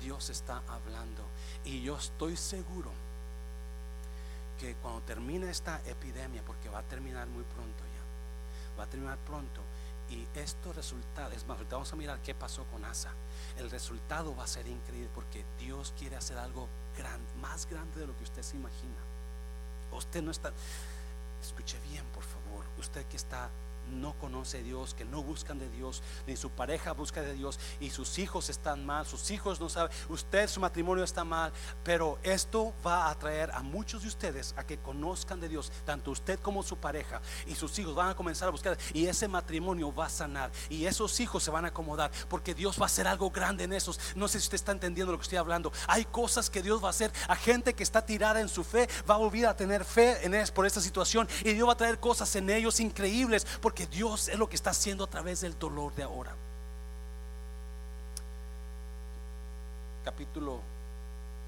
Dios está hablando. Y yo estoy seguro que cuando termine esta epidemia, porque va a terminar muy pronto ya, va a terminar pronto, y esto resulta, es más, vamos a mirar qué pasó con Asa. El resultado va a ser increíble porque Dios quiere hacer algo más grande de lo que usted se imagina. Usted no está, escuche bien, por favor, usted que está no conoce a Dios, que no buscan de Dios, ni su pareja busca de Dios y sus hijos están mal, sus hijos no saben, usted su matrimonio está mal, pero esto va a atraer a muchos de ustedes a que conozcan de Dios, tanto usted como su pareja y sus hijos van a comenzar a buscar y ese matrimonio va a sanar y esos hijos se van a acomodar porque Dios va a hacer algo grande en esos. No sé si usted está entendiendo lo que estoy hablando. Hay cosas que Dios va a hacer a gente que está tirada en su fe, va a volver a tener fe en es por esta situación y Dios va a traer cosas en ellos increíbles porque que Dios es lo que está haciendo a través del dolor de ahora. Capítulo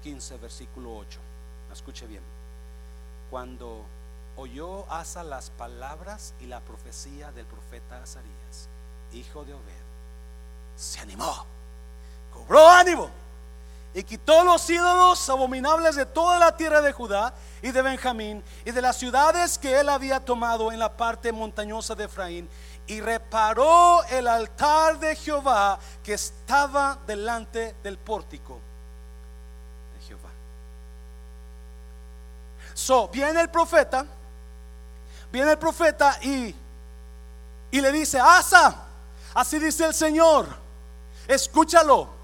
15, versículo 8. Escuche bien. Cuando oyó Asa las palabras y la profecía del profeta Azarías, hijo de Obed, se animó, cobró ánimo y quitó los ídolos abominables de toda la tierra de Judá y de Benjamín y de las ciudades que él había tomado en la parte montañosa de Efraín y reparó el altar de Jehová que estaba delante del pórtico de Jehová. So, viene el profeta, viene el profeta y, y le dice, Asa, así dice el Señor, escúchalo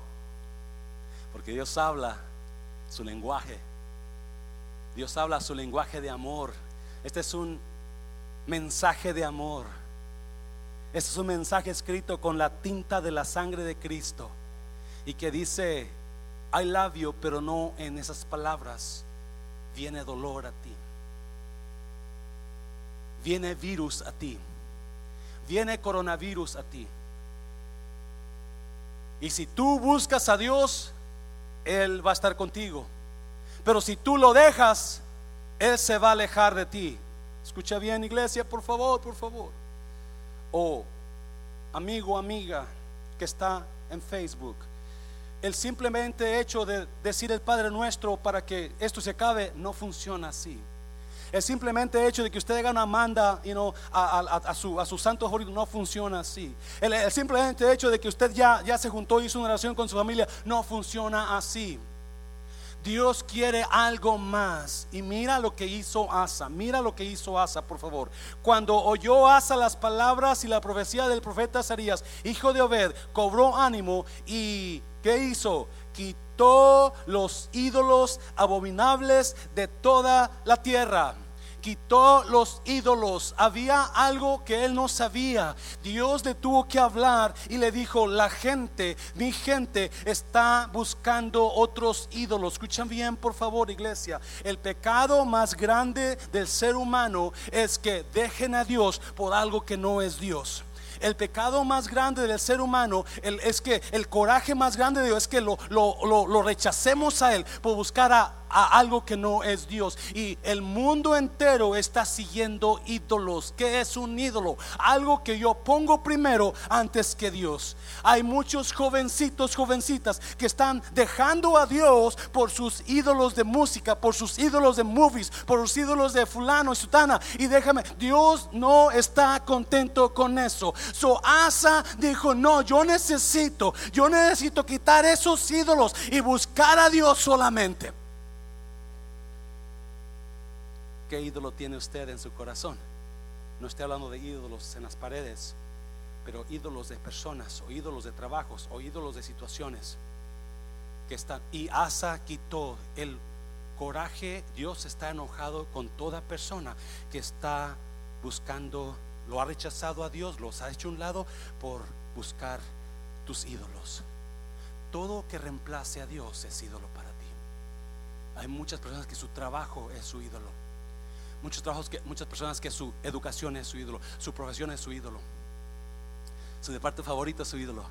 que Dios habla su lenguaje. Dios habla su lenguaje de amor. Este es un mensaje de amor. Este es un mensaje escrito con la tinta de la sangre de Cristo y que dice, love you, pero no en esas palabras viene dolor a ti. Viene virus a ti. Viene coronavirus a ti. Y si tú buscas a Dios, Él va a estar contigo. Pero si tú lo dejas, Él se va a alejar de ti. Escucha bien, iglesia, por favor, por favor. O amigo, amiga que está en Facebook. El simplemente hecho de decir el Padre Nuestro para que esto se acabe no funciona así. El simplemente hecho de que usted haga una manda a, su, a su santo jurido no funciona así. El, simplemente hecho de que usted ya, ya se juntó y hizo una oración con su familia no funciona así. Dios quiere algo más. Y mira lo que hizo Asa. Mira lo que hizo Asa, por favor. Cuando oyó Asa las palabras y la profecía del profeta Azarías, hijo de Obed, cobró ánimo y ¿qué hizo? Quitó los ídolos abominables de toda la tierra quitó los ídolos. Había algo que él no sabía. Dios le tuvo que hablar y le dijo, la gente, mi gente está buscando otros ídolos. Escuchan bien, por favor, iglesia. El pecado más grande del ser humano es que dejen a Dios por algo que no es Dios. El pecado más grande del ser humano es que el coraje más grande de Dios es que lo, lo rechacemos a Él por buscar a a algo que no es Dios. Y el mundo entero está siguiendo ídolos. ¿Qué es un ídolo? Algo que yo pongo primero antes que Dios. Hay muchos jovencitos, jovencitas que están dejando a Dios por sus ídolos de música, por sus ídolos de movies, por sus ídolos de fulano y sutana. Y déjame, Dios no está contento con eso. So Asa dijo, no, yo necesito, yo necesito quitar esos ídolos y buscar a Dios solamente. ¿Qué ídolo tiene usted en su corazón? No estoy hablando de ídolos en las paredes, pero ídolos de personas o ídolos de trabajos o ídolos de situaciones que están. Y Asa quitó el coraje. Dios está enojado con toda persona que está buscando, lo ha rechazado a Dios, los ha hecho un lado por buscar tus ídolos. Todo que reemplace a Dios es ídolo para ti. Hay muchas personas que su trabajo es su ídolo muchos trabajos que, muchas personas que su educación es su ídolo, su profesión es su ídolo, su departamento favorito es su ídolo.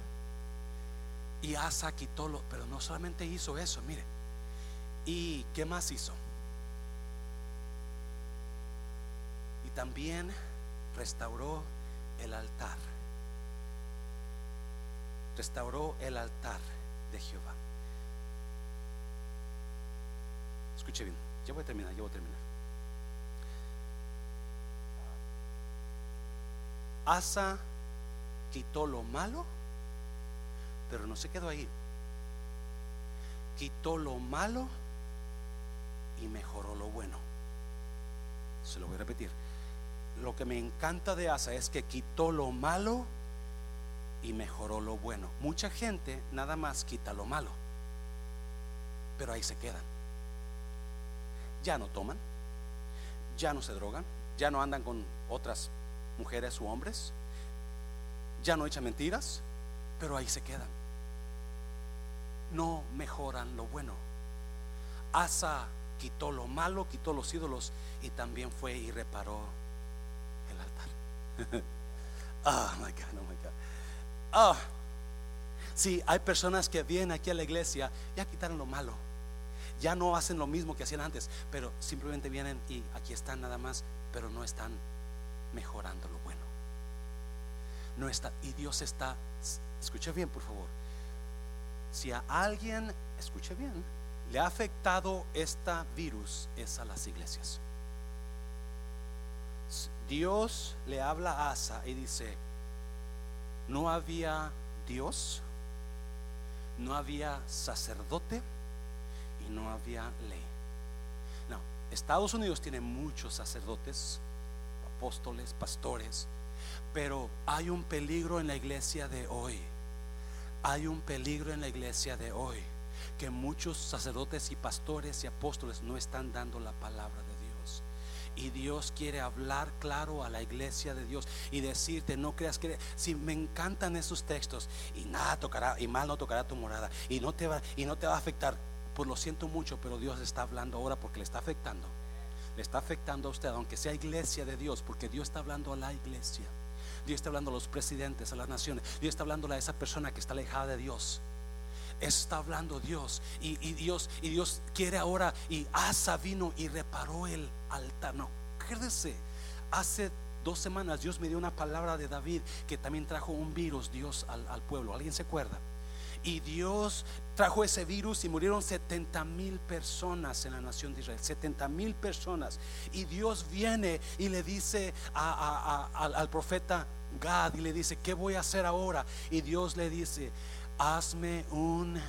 Y Asa quitó lo, pero no solamente hizo eso, mire. ¿Y qué más hizo? Y también restauró el altar. Restauró el altar de Jehová. Escuche bien, ya voy a terminar, ya voy a terminar. Asa quitó lo malo, pero no se quedó ahí. Quitó lo malo y mejoró lo bueno. Se lo voy a repetir. Lo que me encanta de Asa es que quitó lo malo y mejoró lo bueno. Mucha gente nada más quita lo malo, pero ahí se quedan. Ya no toman, ya no se drogan, ya no andan con otras mujeres u hombres, ya no echan mentiras, pero ahí se quedan. No mejoran lo bueno. Asa quitó lo malo, quitó los ídolos y también fue y reparó el altar. oh my God, oh my God. Oh, sí, hay personas que vienen aquí a la iglesia, ya quitaron lo malo, ya no hacen lo mismo que hacían antes, pero simplemente vienen y aquí están nada más, pero no están mejorando lo bueno. No está, y Dios está, escuche bien por favor, si a alguien, escuche bien, le ha afectado esta virus es a las iglesias. Dios le habla a Asa y dice, no había Dios, no había sacerdote y no había ley. No, Estados Unidos tiene muchos sacerdotes, apóstoles, pastores, pero hay un peligro en la iglesia de hoy. Hay un peligro en la iglesia de hoy. que muchos sacerdotes y pastores y apóstoles no están dando la palabra de Dios. Y Dios quiere hablar claro a la iglesia de Dios y decirte, no creas que si me encantan esos textos y nada tocará y mal no tocará tu morada y no te va y no te va a afectar. Pues lo siento mucho, pero Dios está hablando ahora porque le está afectando. Le está afectando a usted, aunque sea iglesia de Dios, porque Dios está hablando a la iglesia. Dios está hablando a los presidentes, a las naciones. Dios está hablando a esa persona que está alejada de Dios. Está hablando Dios y, Dios y Dios quiere ahora y Asa vino y reparó el altar. No, acuérdese, hace dos semanas Dios me dio una palabra de David que también trajo un virus Dios al pueblo. ¿Alguien se acuerda? Y Dios trajo ese virus y murieron 70 mil personas en la nación de Israel. 70 mil personas. Y Dios viene y le dice al profeta Gad y le dice, ¿qué voy a hacer ahora? Y Dios le dice, hazme un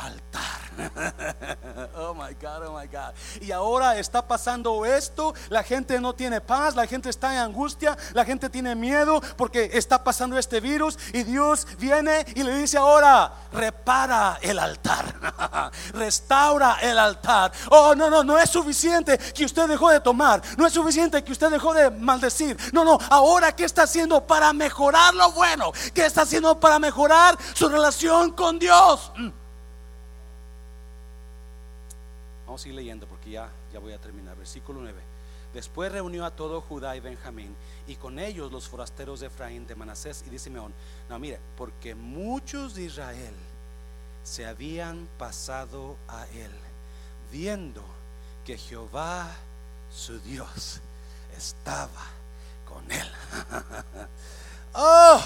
altar. oh my God, oh my God. Y ahora está pasando esto, la gente no tiene paz, la gente está en angustia, la gente tiene miedo porque está pasando este virus y Dios viene y le dice ahora, repara el altar, restaura el altar. Oh, no, no, no es suficiente que usted dejó de tomar, no es suficiente que usted dejó de maldecir. No, no, ahora ¿qué está haciendo para mejorar lo bueno? ¿Qué está haciendo para mejorar su relación con Dios? Mm. Vamos a ir leyendo porque ya, ya voy a terminar. Versículo 9. Después reunió a todo Judá y Benjamín y con ellos los forasteros de Efraín, de Manasés y de Simeón. No, mire, porque muchos de Israel se habían pasado a él, viendo que Jehová, su Dios, estaba con él. oh,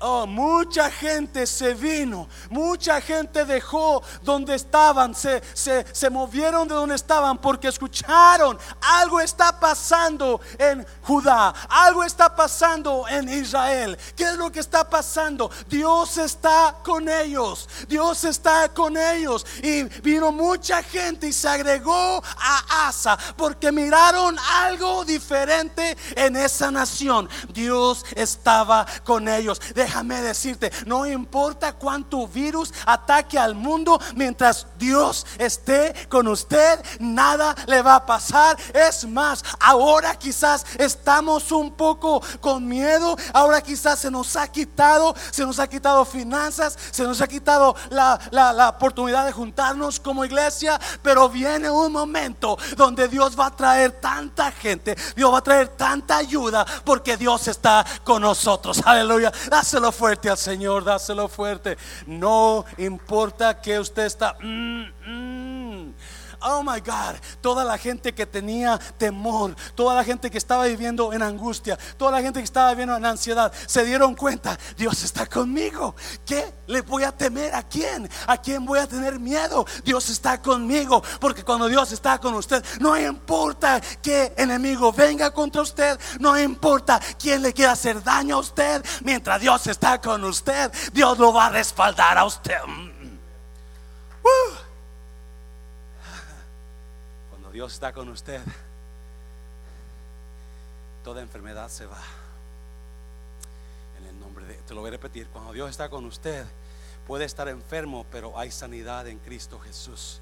Oh, mucha gente se vino, mucha gente dejó donde estaban, se, se, se, movieron de donde estaban porque escucharon, algo está pasando en Judá, algo está pasando en Israel. ¿Qué es lo que está pasando? Dios está con ellos, Dios está con ellos. Y vino mucha gente y se agregó a Asa porque miraron algo diferente en esa nación. Dios estaba con ellos déjame decirte, no importa cuánto virus ataque al mundo, mientras Dios esté con usted, nada le va a pasar. Es más, ahora quizás estamos un poco con miedo, ahora quizás se nos ha quitado, se nos ha quitado finanzas, se nos ha quitado la, la oportunidad de juntarnos como iglesia, pero viene un momento donde Dios va a traer tanta gente, Dios va a traer tanta ayuda, porque Dios está con nosotros. Aleluya. Dáselo fuerte al Señor, dáselo fuerte. No importa que usted está... Mm, mm. Oh my God, toda la gente que tenía temor, toda la gente que estaba viviendo en angustia, toda la gente que estaba viviendo en ansiedad, se dieron cuenta, Dios está conmigo. ¿Qué le voy a temer a quién? ¿A quién voy a tener miedo? Dios está conmigo, porque cuando Dios está con usted, no importa qué enemigo venga contra usted, no importa quién le quiera hacer daño a usted, mientras Dios está con usted, Dios lo va a respaldar a usted. Mm. Dios está con usted, toda enfermedad se va. En el nombre de, te lo voy a repetir, cuando Dios está con usted, puede estar enfermo, pero hay sanidad en Cristo Jesús.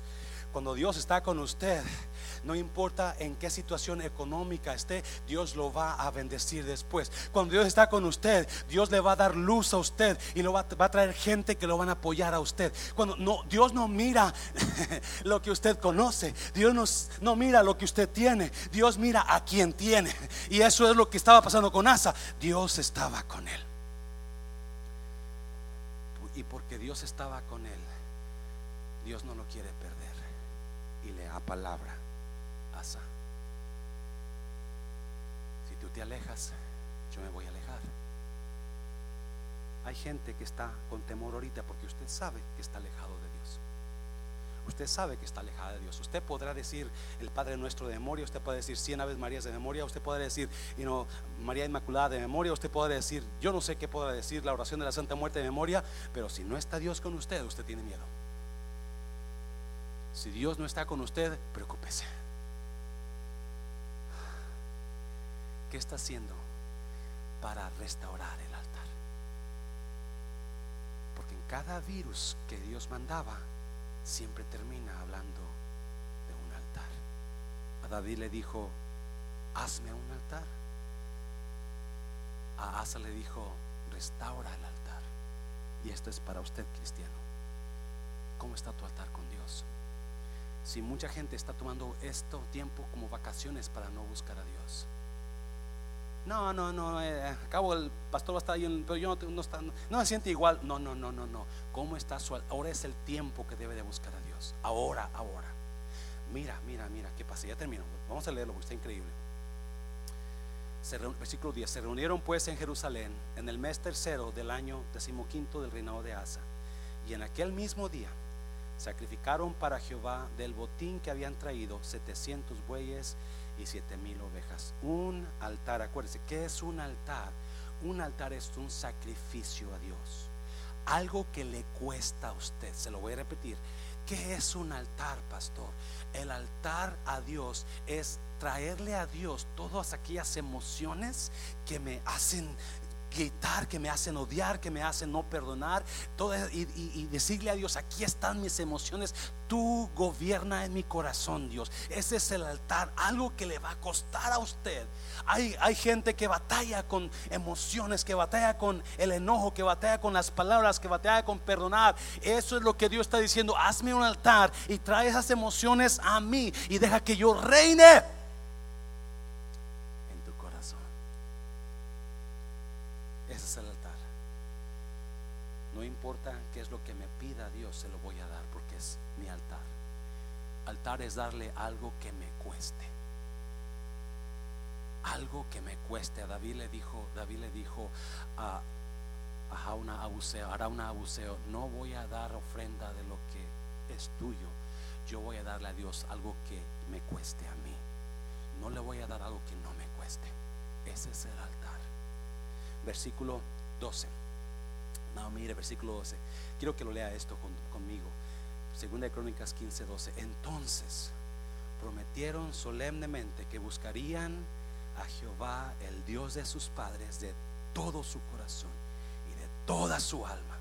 Cuando Dios está con usted, no importa en qué situación económica esté, Dios lo va a bendecir después. Cuando Dios está con usted, Dios le va a dar luz a usted y lo va, a traer gente que lo van a apoyar a usted. Cuando no, Dios no mira lo que usted conoce, Dios no, no mira lo que usted tiene, Dios mira a quien tiene. Y eso es lo que estaba pasando con Asa. Dios estaba con él. Y porque Dios estaba con él, Dios no lo quiere perder y le da palabra. Asa. Si tú te alejas, yo me voy a alejar. Hay gente que está con temor ahorita porque usted sabe que está alejado de Dios. Usted sabe que está alejada de Dios. Usted podrá decir el Padre Nuestro de memoria, usted puede decir cien aves Marías de memoria, usted podrá decir you know, María Inmaculada de memoria, usted podrá decir, yo no sé qué podrá decir la oración de la Santa Muerte de memoria, pero si no está Dios con usted, usted tiene miedo. Si Dios no está con usted, preocúpese. ¿Qué está haciendo para restaurar el altar? Porque en cada virus que Dios mandaba siempre termina hablando de un altar. A David le dijo, hazme un altar. A Asa le dijo, restaura el altar. Y esto es para usted, cristiano. ¿Cómo está tu altar con Dios? Si mucha gente está tomando esto tiempo como vacaciones para no buscar a Dios. No, no, no, eh, acabo el pastor va a estar ahí, pero yo no, no, está, no, no, se siente igual. No, no, no, no, no. ¿Cómo está su Ahora es el tiempo que debe de buscar a Dios. Ahora, ahora. Mira, mira, mira, ¿qué pasa? Ya termino. Vamos a leerlo porque está increíble. Se versículo 10. Se reunieron pues en Jerusalén en el mes tercero del año decimoquinto del reinado de Asa. Y en aquel mismo día sacrificaron para Jehová del botín que habían traído 700 bueyes y siete mil ovejas. Un altar, acuérdese, ¿qué es un altar? Un altar es un sacrificio a Dios. Algo que le cuesta a usted, se lo voy a repetir. ¿Qué es un altar, pastor? El altar a Dios es traerle a Dios todas aquellas emociones que me hacen gritar, que me hacen odiar, que me hacen no perdonar, todo, y, y, decirle a Dios, aquí están mis emociones, tú gobierna en mi corazón, Dios. Ese es el altar, algo que le va a costar a usted. Hay, hay gente que batalla con emociones, que batalla con el enojo, que batalla con las palabras, que batalla con perdonar. Eso es lo que Dios está diciendo, hazme un altar y trae esas emociones a mí y deja que yo reine No importa qué es lo que me pida Dios, se lo voy a dar porque es mi altar. Altar es darle algo que me cueste. Algo que me cueste. A David le dijo, David le dijo a, a una abuseo, hará una abuseo, no voy a dar ofrenda de lo que es tuyo. Yo voy a darle a Dios algo que me cueste a mí. No le voy a dar algo que no me cueste. Ese es el altar. Versículo 12. No, mire, versículo 12. Quiero que lo lea esto conmigo. Segunda de Crónicas 15, 12. Entonces prometieron solemnemente que buscarían a Jehová, el Dios de sus padres, de todo su corazón y de toda su alma.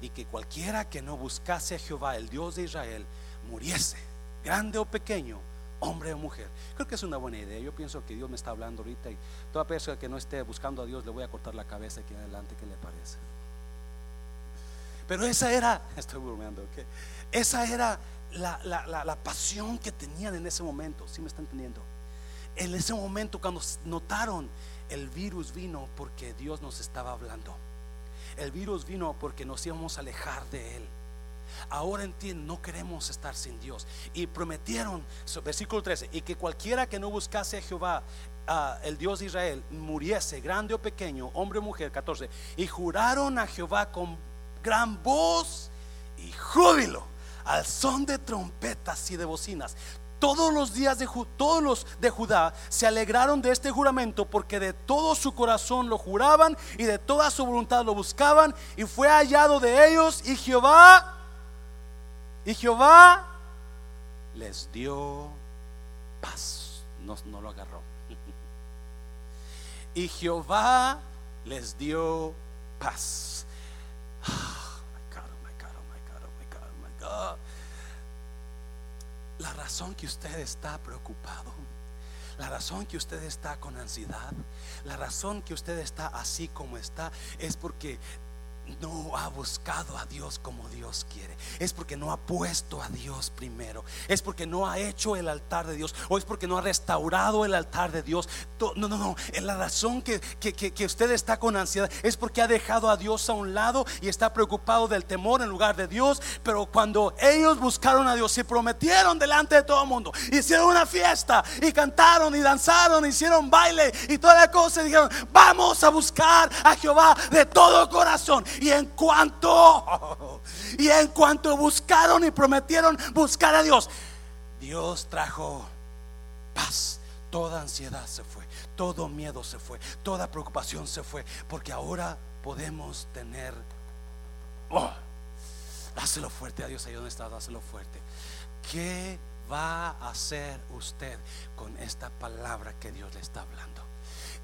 Y que cualquiera que no buscase a Jehová, el Dios de Israel, muriese, grande o pequeño, hombre o mujer. Creo que es una buena idea. Yo pienso que Dios me está hablando ahorita y toda persona que no esté buscando a Dios le voy a cortar la cabeza aquí adelante. ¿Qué le parece? Pero esa era, estoy bromeando, ¿ok? Esa era la, la, la, pasión que tenían en ese momento. ¿Sí me están entendiendo? En ese momento, cuando notaron el virus vino porque Dios nos estaba hablando. El virus vino porque nos íbamos a alejar de Él. Ahora entienden, no queremos estar sin Dios. Y prometieron, versículo 13, y que cualquiera que no buscase a Jehová, el Dios de Israel, muriese, grande o pequeño, hombre o mujer, 14. Y juraron a Jehová con gran voz y júbilo, al son de trompetas y de bocinas. Todos los días de todos los de Judá se alegraron de este juramento porque de todo su corazón lo juraban y de toda su voluntad lo buscaban y fue hallado de ellos y Jehová y Jehová les dio paz. No, lo agarró. Y Jehová les dio paz. La razón que usted está preocupado, la razón que usted está con ansiedad, la razón que usted está así como está, es porque no ha buscado a Dios como Dios quiere. Es porque no ha puesto a Dios primero. Es porque no ha hecho el altar de Dios. O es porque no ha restaurado el altar de Dios. No, no, no. La razón que, que, usted está con ansiedad es porque ha dejado a Dios a un lado y está preocupado del temor en lugar de Dios. Pero cuando ellos buscaron a Dios y prometieron delante de todo el mundo, hicieron una fiesta y cantaron y danzaron, hicieron baile y toda la cosa, y dijeron: Vamos a buscar a Jehová de todo corazón y en cuanto, y en cuanto buscaron y prometieron buscar a Dios, Dios trajo paz. Toda ansiedad se fue, todo miedo se fue, toda preocupación se fue, porque ahora podemos tener. Oh, dáselo fuerte a Dios ahí donde está, dáselo fuerte. ¿Qué va a hacer usted con esta palabra que Dios le está hablando?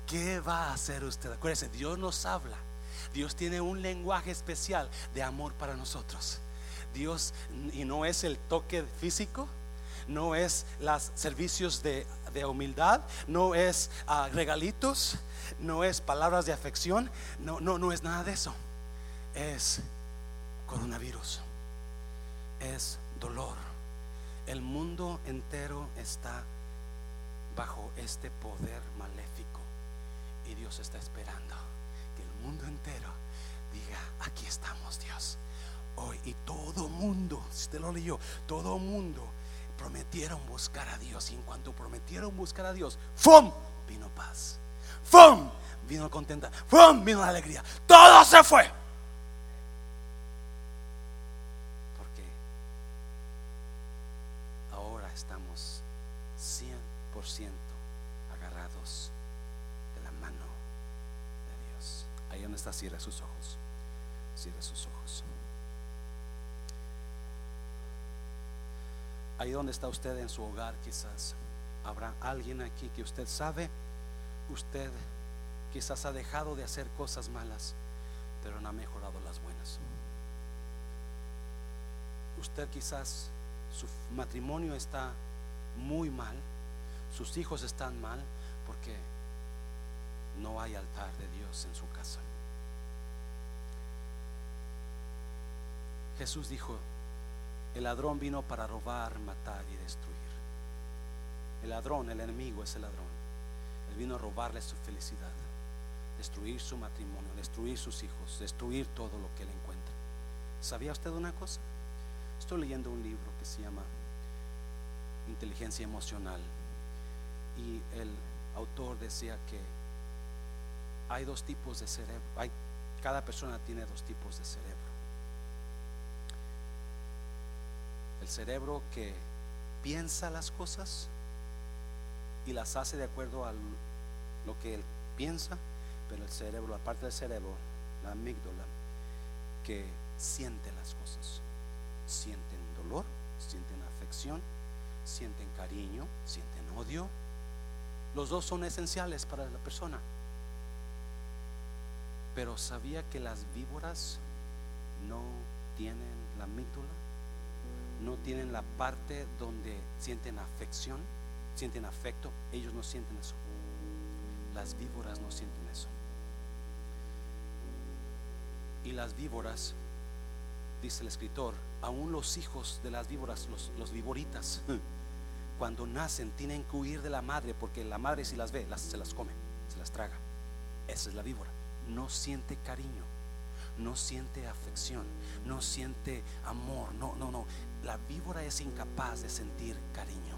¿Qué va a hacer usted? Acuérdese, Dios nos habla Dios tiene un lenguaje especial de amor para nosotros. Dios, y no es el toque físico, no es los servicios de, humildad, no es ah, regalitos, no es palabras de afección, no, no, no es nada de eso. Es coronavirus, es dolor. El mundo entero está bajo este poder maléfico y Dios está esperando mundo entero diga, aquí estamos Dios. Hoy y todo mundo, si usted lo leyó, todo mundo prometieron buscar a Dios y en cuanto prometieron buscar a Dios, ¡fum! Vino paz. ¡Fum! Vino contenta. ¡Fum! Vino alegría. Todo se fue. Porque ahora estamos 100% agarrados de la mano de Dios. Ahí donde está, cierra sus ojos. Cierra sus ojos. Ahí donde está usted en su hogar quizás. Habrá alguien aquí que usted sabe, usted quizás ha dejado de hacer cosas malas, pero no ha mejorado las buenas. Usted quizás su matrimonio está muy mal, sus hijos están mal porque no hay altar de Dios en su casa. Jesús dijo, el ladrón vino para robar, matar y destruir. El ladrón, el enemigo es el ladrón. Él vino a robarle su felicidad, destruir su matrimonio, destruir sus hijos, destruir todo lo que él encuentra. ¿Sabía usted una cosa? Estoy leyendo un libro que se llama Inteligencia Emocional y el autor decía que hay dos tipos de cerebro, cada persona tiene dos tipos de cerebro. El cerebro que piensa las cosas y las hace de acuerdo a lo que él piensa, pero el cerebro, la parte del cerebro, la amígdala, que siente las cosas. Sienten dolor, sienten afección, sienten cariño, sienten odio. Los dos son esenciales para la persona. Pero sabía que las víboras no tienen la amígdala no tienen la parte donde sienten afección, sienten afecto, ellos no sienten eso. Las víboras no sienten eso. Y las víboras, dice el escritor, aún los hijos de las víboras, los, los víboritas, cuando nacen tienen que huir de la madre porque la madre si las ve, las, se las come, se las traga. Esa es la víbora. No siente cariño, no siente afección, no siente amor, no, no, no la víbora es incapaz de sentir cariño.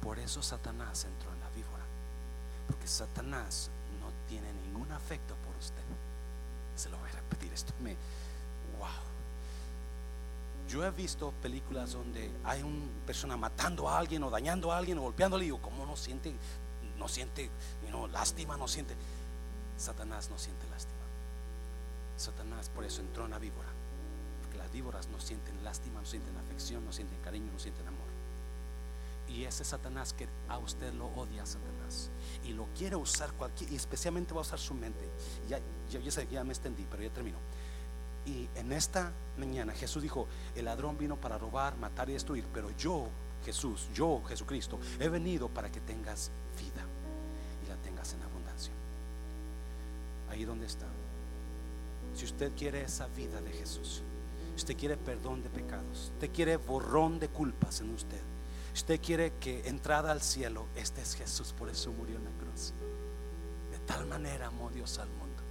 Por eso Satanás entró en la víbora. Porque Satanás no tiene ningún afecto por usted. Se lo voy a repetir esto. Me, wow. Yo he visto películas donde hay una persona matando a alguien o dañando a alguien o golpeándole y digo, ¿cómo no siente, no siente lástima, no siente? Satanás no siente lástima. Satanás por eso entró en la víbora las víboras no sienten lástima, no sienten afección, no sienten cariño, no sienten amor. Y ese Satanás que a usted lo odia, Satanás, y lo quiere usar cualquier, y especialmente va a usar su mente. Ya, ya, ya me extendí, pero ya termino. Y en esta mañana Jesús dijo, el ladrón vino para robar, matar y destruir, pero yo, Jesús, yo, Jesucristo, he venido para que tengas vida y la tengas en abundancia. Ahí donde está. Si usted quiere esa vida de Jesús, Usted quiere perdón de pecados. Usted quiere borrón de culpas en usted. Usted quiere que entrada al cielo, este es Jesús, por eso murió en la cruz. De tal manera amó Dios al mundo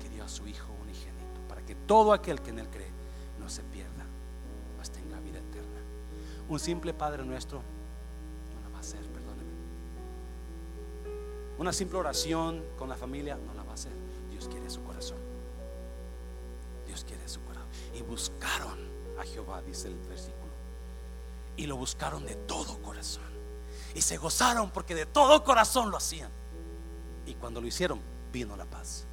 que dio a su Hijo unigénito para que todo aquel que en él cree no se pierda, mas tenga vida eterna. Un simple Padre nuestro no la va a hacer, perdóneme. Una simple oración con la familia no Dios quiere su corazón. Dios quiere su corazón y buscaron a Jehová, dice el versículo. Y lo buscaron de todo corazón. Y se gozaron porque de todo corazón lo hacían. Y cuando lo hicieron, vino la paz.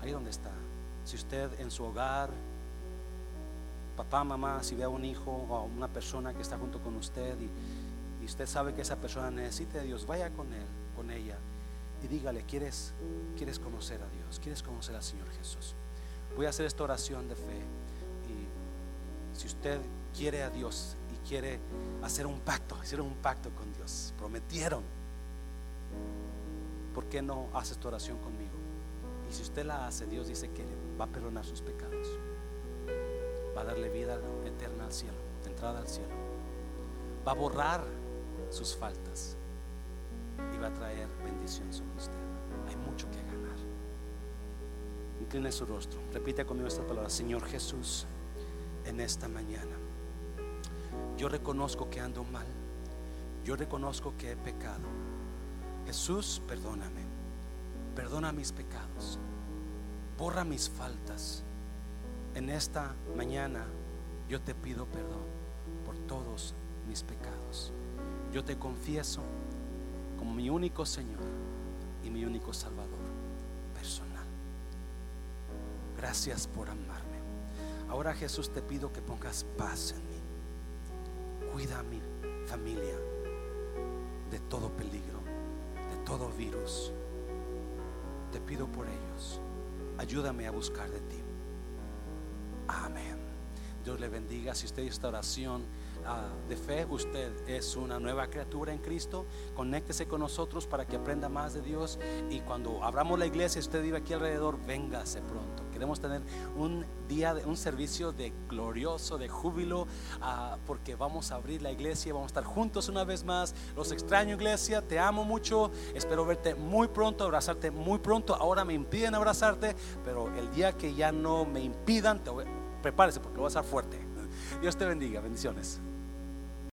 Ahí donde está. Si usted en su hogar, papá, mamá, si ve a un hijo o a una persona que está junto con usted y, y usted sabe que esa persona necesita de Dios, vaya con él, con ella y dígale, ¿quieres, quieres conocer a Dios? ¿Quieres conocer al Señor Jesús? Voy a hacer esta oración de fe y si usted quiere a Dios y quiere hacer un pacto, hicieron un pacto con Dios, prometieron, ¿por qué no hace esta oración conmigo? Y si usted la hace, Dios dice que va a perdonar sus pecados, va a darle vida eterna al cielo, entrada al cielo, va a borrar sus faltas y va a traer bendición sobre usted. Hay mucho que ganar. Incline su rostro. Repite conmigo esta palabra. Señor Jesús, en esta mañana, yo reconozco que ando mal. Yo reconozco que he pecado. Jesús, perdóname. Perdona mis pecados. Borra mis faltas. En esta mañana yo te pido perdón por todos mis pecados. Yo te confieso como mi único Señor y mi único Salvador personal. Gracias por amarme. Ahora Jesús te pido que pongas paz en mí. Cuida a mi familia de todo peligro, de todo virus. Te pido por ellos. Ayúdame a buscar de ti. Amén. Dios le bendiga. Si usted hizo esta oración ah, de fe, usted es una nueva criatura en Cristo. Conéctese con nosotros para que aprenda más de Dios. Y cuando abramos la iglesia, usted vive aquí alrededor, véngase pronto. Queremos tener un día, de, un servicio de glorioso, de júbilo, ah, porque vamos a abrir la iglesia, vamos a estar juntos una vez más. Los extraño, iglesia, te amo mucho. Espero verte muy pronto, abrazarte muy pronto. Ahora me impiden abrazarte, pero el día que ya no me impidan, te prepárese porque lo a estar fuerte. Dios te bendiga, bendiciones.